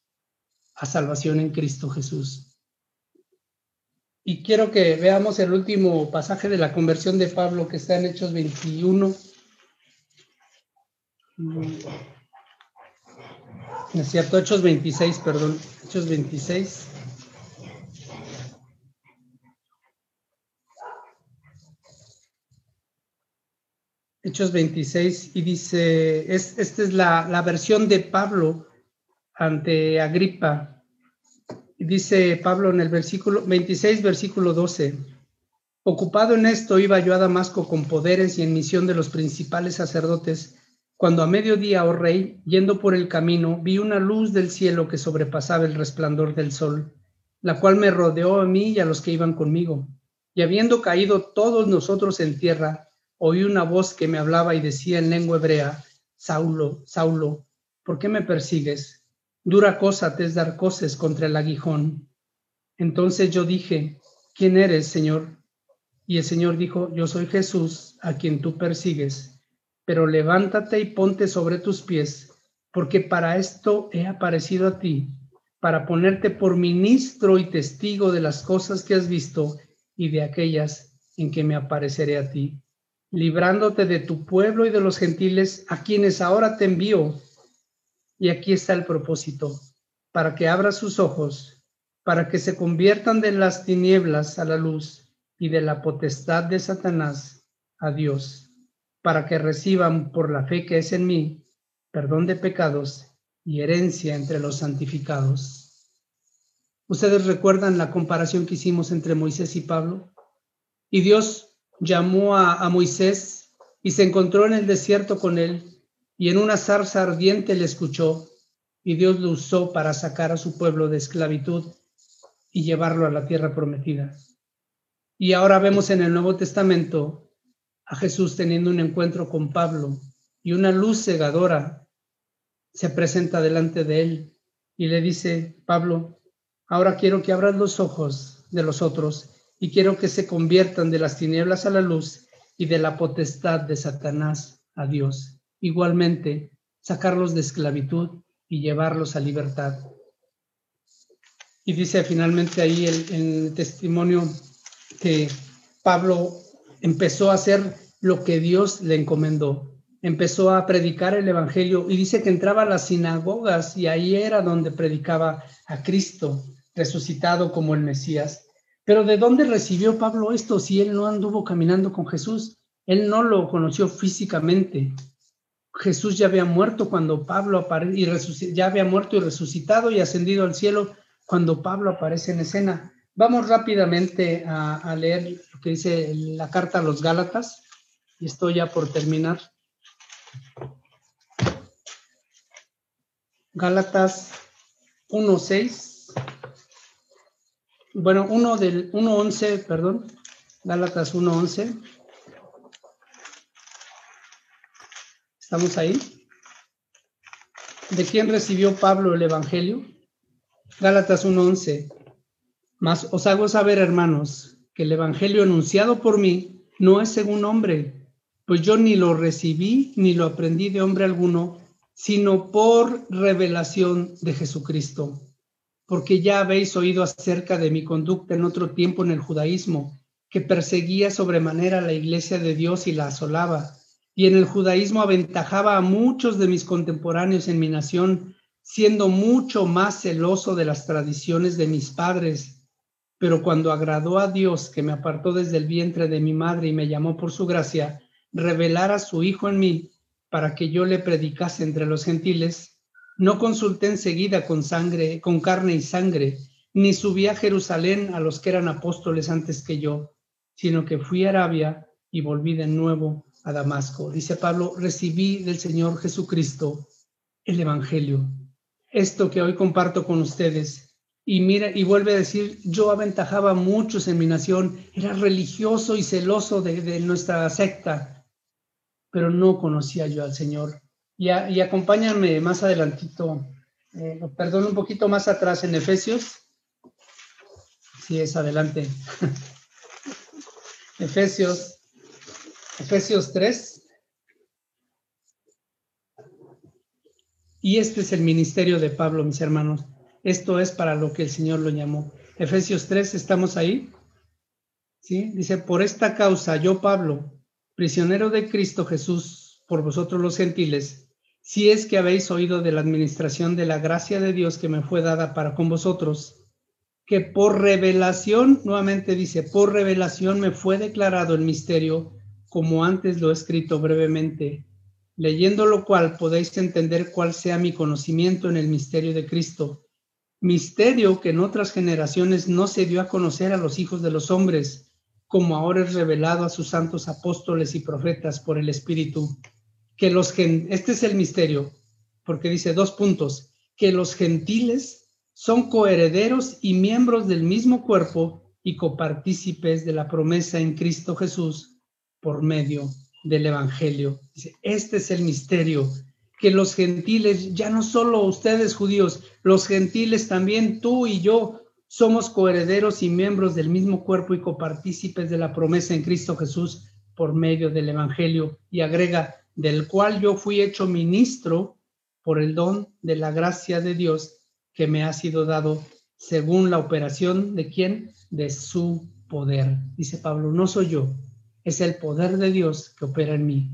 a salvación en Cristo Jesús. Y quiero que veamos el último pasaje de la conversión de Pablo que está en Hechos 21. Es cierto, Hechos 26, perdón, Hechos 26. Hechos 26, y dice, es, esta es la, versión de Pablo ante Agripa. Y dice Pablo en el versículo 26, versículo 12, ocupado en esto iba yo a Damasco con poderes y en misión de los principales sacerdotes, cuando a mediodía, oh rey, yendo por el camino, vi una luz del cielo que sobrepasaba el resplandor del sol, la cual me rodeó a mí y a los que iban conmigo. Y habiendo caído todos nosotros en tierra, oí una voz que me hablaba y decía en lengua hebrea, Saulo, Saulo, ¿por qué me persigues? Dura cosa te es dar coces contra el aguijón. Entonces yo dije, ¿quién eres, Señor? Y el Señor dijo, yo soy Jesús, a quien tú persigues, pero levántate y ponte sobre tus pies, porque para esto he aparecido a ti, para ponerte por ministro y testigo de las cosas que has visto y de aquellas en que me apareceré a ti librándote de tu pueblo y de los gentiles a quienes ahora te envío. Y aquí está el propósito, para que abra sus ojos, para que se conviertan de las tinieblas a la luz y de la potestad de Satanás a Dios, para que reciban por la fe que es en mí perdón de pecados y herencia entre los santificados. ¿Ustedes recuerdan la comparación que hicimos entre Moisés y Pablo? Y Dios llamó a, Moisés y se encontró en el desierto con él y en una zarza ardiente le escuchó y Dios lo usó para sacar a su pueblo de esclavitud y llevarlo a la tierra prometida. Y ahora vemos en el Nuevo Testamento a Jesús teniendo un encuentro con Pablo y una luz cegadora se presenta delante de él y le dice, Pablo, ahora quiero que abras los ojos de los otros y quiero que se conviertan de las tinieblas a la luz y de la potestad de Satanás a Dios. Igualmente, sacarlos de esclavitud y llevarlos a libertad. Y dice finalmente ahí el, el testimonio que Pablo empezó a hacer lo que Dios le encomendó. Empezó a predicar el Evangelio y dice que entraba a las sinagogas y ahí era donde predicaba a Cristo resucitado como el Mesías. Pero ¿de dónde recibió Pablo esto si él no anduvo caminando con Jesús? Él no lo conoció físicamente. Jesús ya había muerto cuando Pablo aparece y ya había muerto y resucitado y ascendido al cielo cuando Pablo aparece en escena. Vamos rápidamente a, a leer lo que dice la carta a los Gálatas y estoy ya por terminar. Gálatas 1.6 bueno, uno del 1.11, perdón, Gálatas 1.11. ¿Estamos ahí? ¿De quién recibió Pablo el Evangelio? Gálatas 1.11. Mas os hago saber, hermanos, que el Evangelio anunciado por mí no es según hombre, pues yo ni lo recibí ni lo aprendí de hombre alguno, sino por revelación de Jesucristo porque ya habéis oído acerca de mi conducta en otro tiempo en el judaísmo, que perseguía sobremanera la iglesia de Dios y la asolaba, y en el judaísmo aventajaba a muchos de mis contemporáneos en mi nación, siendo mucho más celoso de las tradiciones de mis padres. Pero cuando agradó a Dios, que me apartó desde el vientre de mi madre y me llamó por su gracia, revelar a su Hijo en mí para que yo le predicase entre los gentiles, no consulté enseguida con sangre, con carne y sangre, ni subí a Jerusalén a los que eran apóstoles antes que yo, sino que fui a Arabia y volví de nuevo a Damasco. Dice Pablo, recibí del Señor Jesucristo el Evangelio. Esto que hoy comparto con ustedes. Y mira, y vuelve a decir, yo aventajaba a muchos en mi nación, era religioso y celoso de, nuestra secta, pero no conocía yo al Señor. Y, y acompáñame más adelantito, eh, perdón, un poquito más atrás en Efesios. Sí, es adelante. Efesios Efesios 3. Y este es el ministerio de Pablo, mis hermanos. Esto es para lo que el Señor lo llamó. Efesios 3, ¿estamos ahí? ¿Sí? Dice, por esta causa yo, Pablo, prisionero de Cristo Jesús, por vosotros los gentiles, si es que habéis oído de la administración de la gracia de Dios que me fue dada para con vosotros, que por revelación, nuevamente dice, por revelación me fue declarado el misterio como antes lo he escrito brevemente, leyendo lo cual podéis entender cuál sea mi conocimiento en el misterio de Cristo, misterio que en otras generaciones no se dio a conocer a los hijos de los hombres, como ahora es revelado a sus santos apóstoles y profetas por el Espíritu. Que los este es el misterio, porque dice dos puntos, que los gentiles son coherederos y miembros del mismo cuerpo y copartícipes de la promesa en Cristo Jesús por medio del Evangelio. este es el misterio, que los gentiles, ya no solo ustedes judíos, los gentiles también, tú y yo, somos coherederos y miembros del mismo cuerpo y copartícipes de la promesa en Cristo Jesús por medio del Evangelio. Y agrega, del cual yo fui hecho ministro por el don de la gracia de Dios que me ha sido dado según la operación de quién? De su poder. Dice Pablo, no soy yo, es el poder de Dios que opera en mí.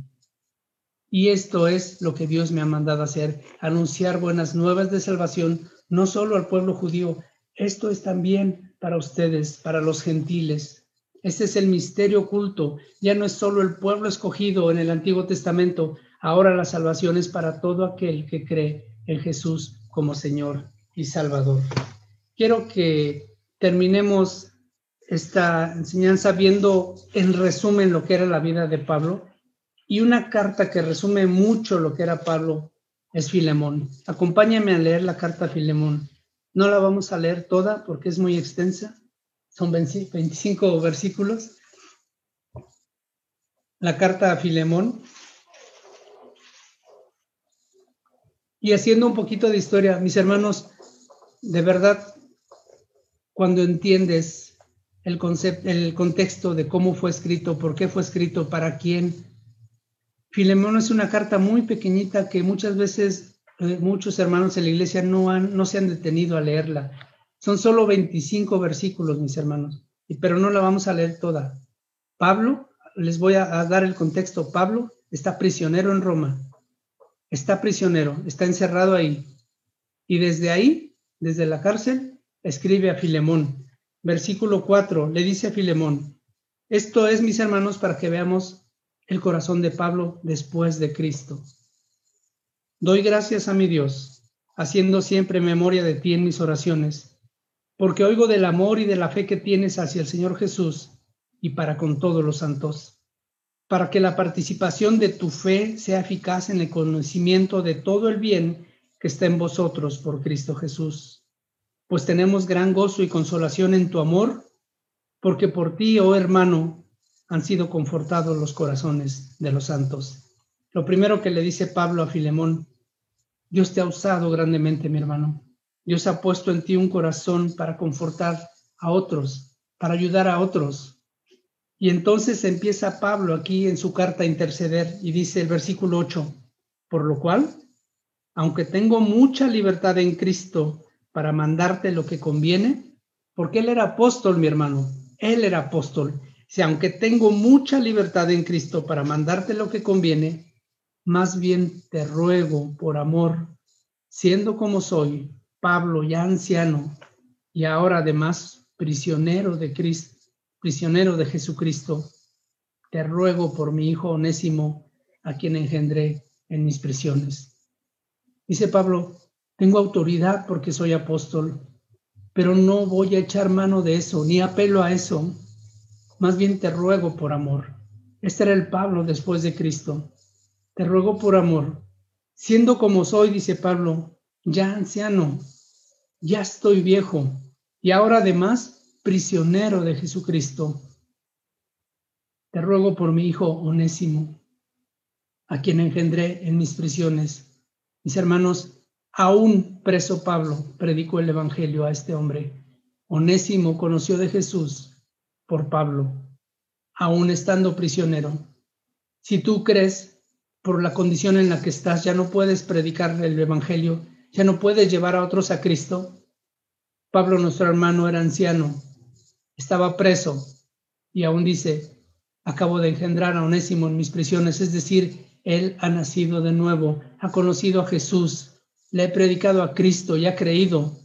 Y esto es lo que Dios me ha mandado hacer, anunciar buenas nuevas de salvación, no solo al pueblo judío, esto es también para ustedes, para los gentiles. Este es el misterio oculto, ya no es solo el pueblo escogido en el Antiguo Testamento, ahora la salvación es para todo aquel que cree en Jesús como Señor y Salvador. Quiero que terminemos esta enseñanza viendo en resumen lo que era la vida de Pablo y una carta que resume mucho lo que era Pablo es Filemón. Acompáñame a leer la carta a Filemón. No la vamos a leer toda porque es muy extensa. Son 25 versículos. La carta a Filemón. Y haciendo un poquito de historia, mis hermanos, de verdad, cuando entiendes el, concepto, el contexto de cómo fue escrito, por qué fue escrito, para quién. Filemón es una carta muy pequeñita que muchas veces eh, muchos hermanos en la iglesia no, han, no se han detenido a leerla. Son solo 25 versículos, mis hermanos, pero no la vamos a leer toda. Pablo, les voy a, dar el contexto. Pablo está prisionero en Roma. Está prisionero, está encerrado ahí. Y desde ahí, desde la cárcel, escribe a Filemón versículo 4, le dice a Filemón, esto es, mis hermanos, para que veamos el corazón de Pablo después de Cristo. Doy gracias a mi Dios, haciendo siempre memoria de ti en mis oraciones, porque oigo del amor y de la fe que tienes hacia el Señor Jesús y para con todos los santos, para que la participación de tu fe sea eficaz en el conocimiento de todo el bien que está en vosotros por Cristo Jesús pues tenemos gran gozo y consolación en tu amor, porque por ti, oh hermano, han sido confortados los corazones de los santos. Lo primero que le dice Pablo a Filemón, Dios te ha usado grandemente, mi hermano. Dios ha puesto en ti un corazón para confortar a otros, para ayudar a otros. Y entonces empieza Pablo aquí en su carta a interceder y dice el versículo 8, por lo cual, aunque tengo mucha libertad en Cristo, para mandarte lo que conviene, porque él era apóstol, mi hermano, él era apóstol. si aunque tengo mucha libertad en Cristo para mandarte lo que conviene, más bien te ruego por amor, siendo como soy, Pablo ya anciano y ahora además prisionero de Cristo, prisionero de Jesucristo, te ruego por mi hijo Onésimo, a quien engendré en mis prisiones. Dice Pablo, tengo autoridad porque soy apóstol, pero no voy a echar mano de eso, ni apelo a eso. Más bien te ruego por amor. Este era el Pablo después de Cristo. Te ruego por amor. Siendo como soy, dice Pablo, ya anciano, ya estoy viejo, y ahora además prisionero de Jesucristo. Te ruego por mi hijo Onésimo, a quien engendré en mis prisiones. Mis hermanos, Aún preso Pablo predicó el Evangelio a este hombre. Onésimo conoció de Jesús por Pablo, aún estando prisionero. Si tú crees, por la condición en la que estás, ya no puedes predicar el Evangelio, ya no puedes llevar a otros a Cristo. Pablo, nuestro hermano, era anciano, estaba preso y aún dice, acabo de engendrar a Onésimo en mis prisiones, es decir, él ha nacido de nuevo, ha conocido a Jesús, le he predicado a Cristo y ha creído.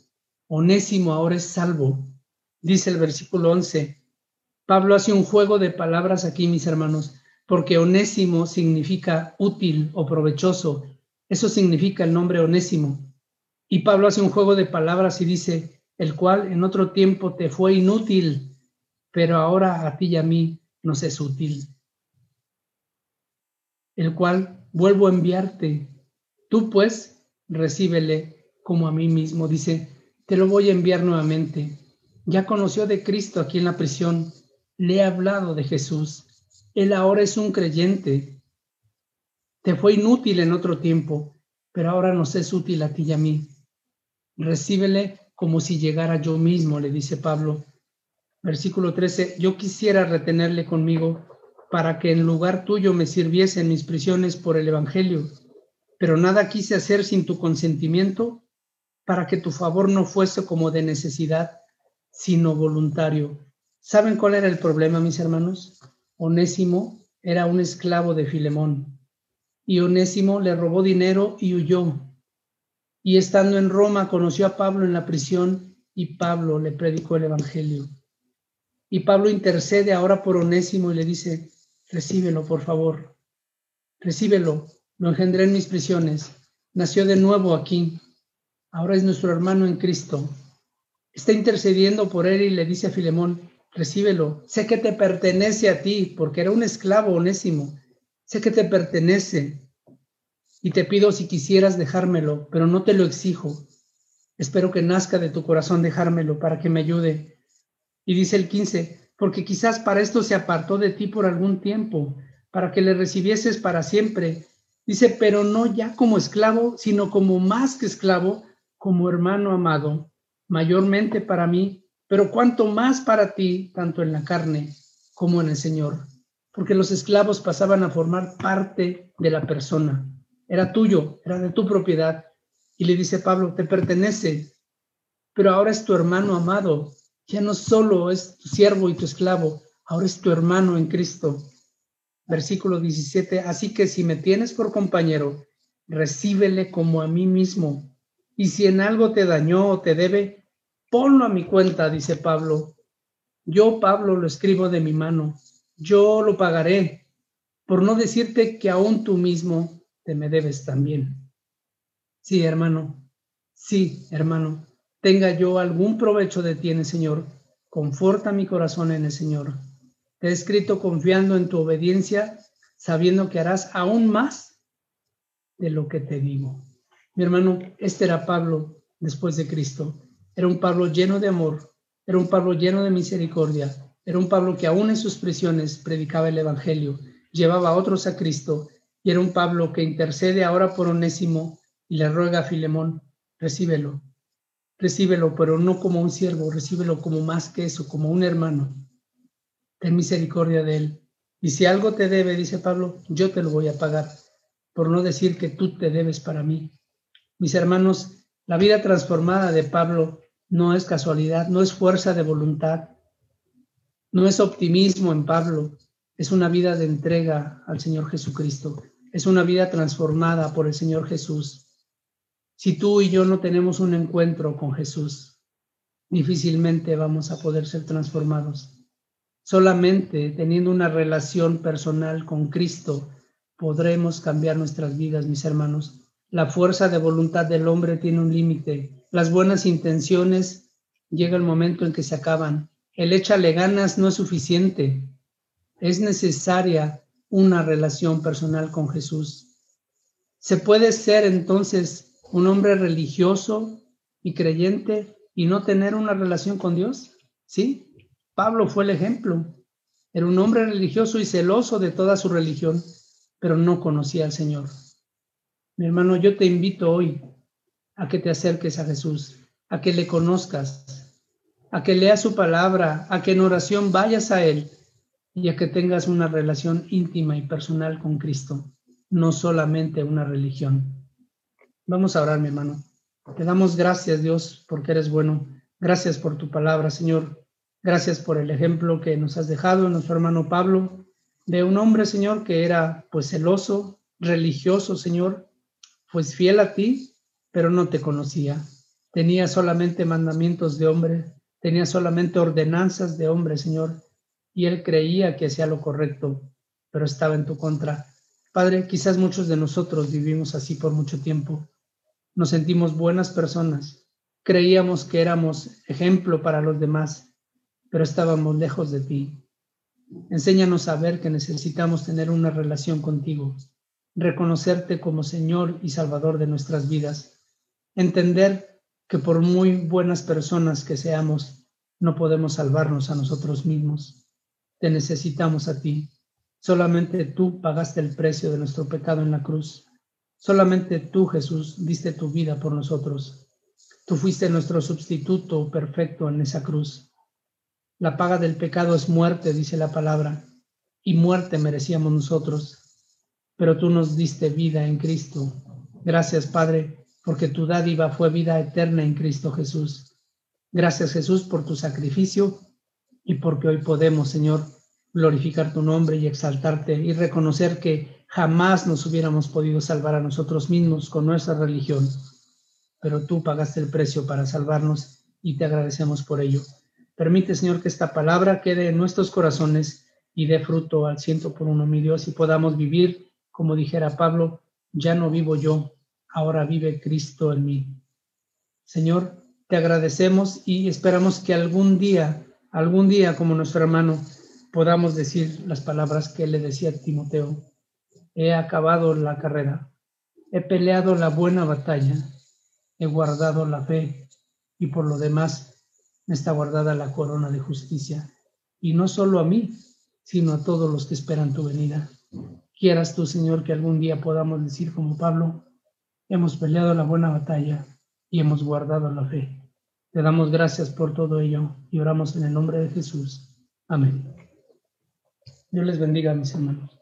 Onésimo ahora es salvo. Dice el versículo 11. Pablo hace un juego de palabras aquí, mis hermanos, porque onésimo significa útil o provechoso. Eso significa el nombre onésimo. Y Pablo hace un juego de palabras y dice, el cual en otro tiempo te fue inútil, pero ahora a ti y a mí nos es útil. El cual vuelvo a enviarte. Tú pues recíbele como a mí mismo. Dice, te lo voy a enviar nuevamente. Ya conoció de Cristo aquí en la prisión, le he hablado de Jesús. Él ahora es un creyente. Te fue inútil en otro tiempo, pero ahora nos es útil a ti y a mí. Recíbele como si llegara yo mismo, le dice Pablo. Versículo 13, yo quisiera retenerle conmigo para que en lugar tuyo me sirviese en mis prisiones por el Evangelio pero nada quise hacer sin tu consentimiento para que tu favor no fuese como de necesidad, sino voluntario. ¿Saben cuál era el problema, mis hermanos? Onésimo era un esclavo de Filemón y Onésimo le robó dinero y huyó. Y estando en Roma conoció a Pablo en la prisión y Pablo le predicó el Evangelio. Y Pablo intercede ahora por Onésimo y le dice, recíbelo, por favor, recíbelo, lo engendré en mis prisiones, nació de nuevo aquí, ahora es nuestro hermano en Cristo. Está intercediendo por él y le dice a Filemón, recíbelo, sé que te pertenece a ti, porque era un esclavo onésimo, sé que te pertenece y te pido si quisieras dejármelo, pero no te lo exijo. Espero que nazca de tu corazón dejármelo para que me ayude. Y dice el 15, porque quizás para esto se apartó de ti por algún tiempo, para que le recibieses para siempre Dice, pero no ya como esclavo, sino como más que esclavo, como hermano amado, mayormente para mí, pero cuanto más para ti, tanto en la carne como en el Señor. Porque los esclavos pasaban a formar parte de la persona. Era tuyo, era de tu propiedad. Y le dice Pablo, te pertenece, pero ahora es tu hermano amado. Ya no solo es tu siervo y tu esclavo, ahora es tu hermano en Cristo versículo 17, así que si me tienes por compañero, recíbele como a mí mismo. Y si en algo te dañó o te debe, ponlo a mi cuenta, dice Pablo. Yo, Pablo, lo escribo de mi mano. Yo lo pagaré, por no decirte que aún tú mismo te me debes también. Sí, hermano, sí, hermano, tenga yo algún provecho de ti en el Señor, conforta mi corazón en el Señor. Te he escrito confiando en tu obediencia, sabiendo que harás aún más de lo que te digo. Mi hermano, este era Pablo después de Cristo. Era un Pablo lleno de amor, era un Pablo lleno de misericordia, era un Pablo que aún en sus prisiones predicaba el Evangelio, llevaba a otros a Cristo, y era un Pablo que intercede ahora por Onésimo y le ruega a Filemón, recíbelo, recíbelo, pero no como un siervo, recíbelo como más que eso, como un hermano ten misericordia de él. Y si algo te debe, dice Pablo, yo te lo voy a pagar, por no decir que tú te debes para mí. Mis hermanos, la vida transformada de Pablo no es casualidad, no es fuerza de voluntad. No es optimismo en Pablo, es una vida de entrega al Señor Jesucristo, es una vida transformada por el Señor Jesús. Si tú y yo no tenemos un encuentro con Jesús, difícilmente vamos a poder ser transformados. Solamente teniendo una relación personal con Cristo podremos cambiar nuestras vidas, mis hermanos. La fuerza de voluntad del hombre tiene un límite. Las buenas intenciones llega el momento en que se acaban. El échale ganas no es suficiente. Es necesaria una relación personal con Jesús. ¿Se puede ser entonces un hombre religioso y creyente y no tener una relación con Dios? Sí, Pablo fue el ejemplo. Era un hombre religioso y celoso de toda su religión, pero no conocía al Señor. Mi hermano, yo te invito hoy a que te acerques a Jesús, a que le conozcas, a que leas su palabra, a que en oración vayas a Él y a que tengas una relación íntima y personal con Cristo, no solamente una religión. Vamos a orar, mi hermano. Te damos gracias, Dios, porque eres bueno. Gracias por tu palabra, Señor. Gracias por el ejemplo que nos has dejado nuestro hermano Pablo, de un hombre, Señor, que era pues celoso, religioso, Señor, pues fiel a ti, pero no te conocía. Tenía solamente mandamientos de hombre, tenía solamente ordenanzas de hombre, Señor, y él creía que hacía lo correcto, pero estaba en tu contra. Padre, quizás muchos de nosotros vivimos así por mucho tiempo. Nos sentimos buenas personas, creíamos que éramos ejemplo para los demás, pero estábamos lejos de ti. Enséñanos a ver que necesitamos tener una relación contigo, reconocerte como Señor y Salvador de nuestras vidas, entender que por muy buenas personas que seamos, no podemos salvarnos a nosotros mismos te necesitamos a ti. Solamente tú pagaste el precio de nuestro pecado en la cruz. Solamente tú, Jesús, diste tu vida por nosotros. Tú fuiste nuestro sustituto perfecto en esa cruz. La paga del pecado es muerte, dice la palabra, y muerte merecíamos nosotros, pero tú nos diste vida en Cristo. Gracias, Padre, porque tu dádiva fue vida eterna en Cristo Jesús. Gracias, Jesús, por tu sacrificio y porque hoy podemos, Señor, glorificar tu nombre y exaltarte y reconocer que jamás nos hubiéramos podido salvar a nosotros mismos con nuestra religión, pero tú pagaste el precio para salvarnos y te agradecemos por ello. Permite, Señor, que esta palabra quede en nuestros corazones y dé fruto al ciento por uno, mi Dios, y podamos vivir, como dijera Pablo, ya no vivo yo, ahora vive Cristo en mí. Señor, te agradecemos y esperamos que algún día algún día como nuestro hermano podamos decir las palabras que le decía Timoteo. He acabado la carrera, he peleado la buena batalla, he guardado la fe y por lo demás está guardada la corona de justicia. Y no solo a mí, sino a todos los que esperan tu venida. Quieras tú, Señor, que algún día podamos decir como Pablo, hemos peleado la buena batalla y hemos guardado la fe. Te damos gracias por todo ello y oramos en el nombre de Jesús. Amén. Dios les bendiga, mis hermanos.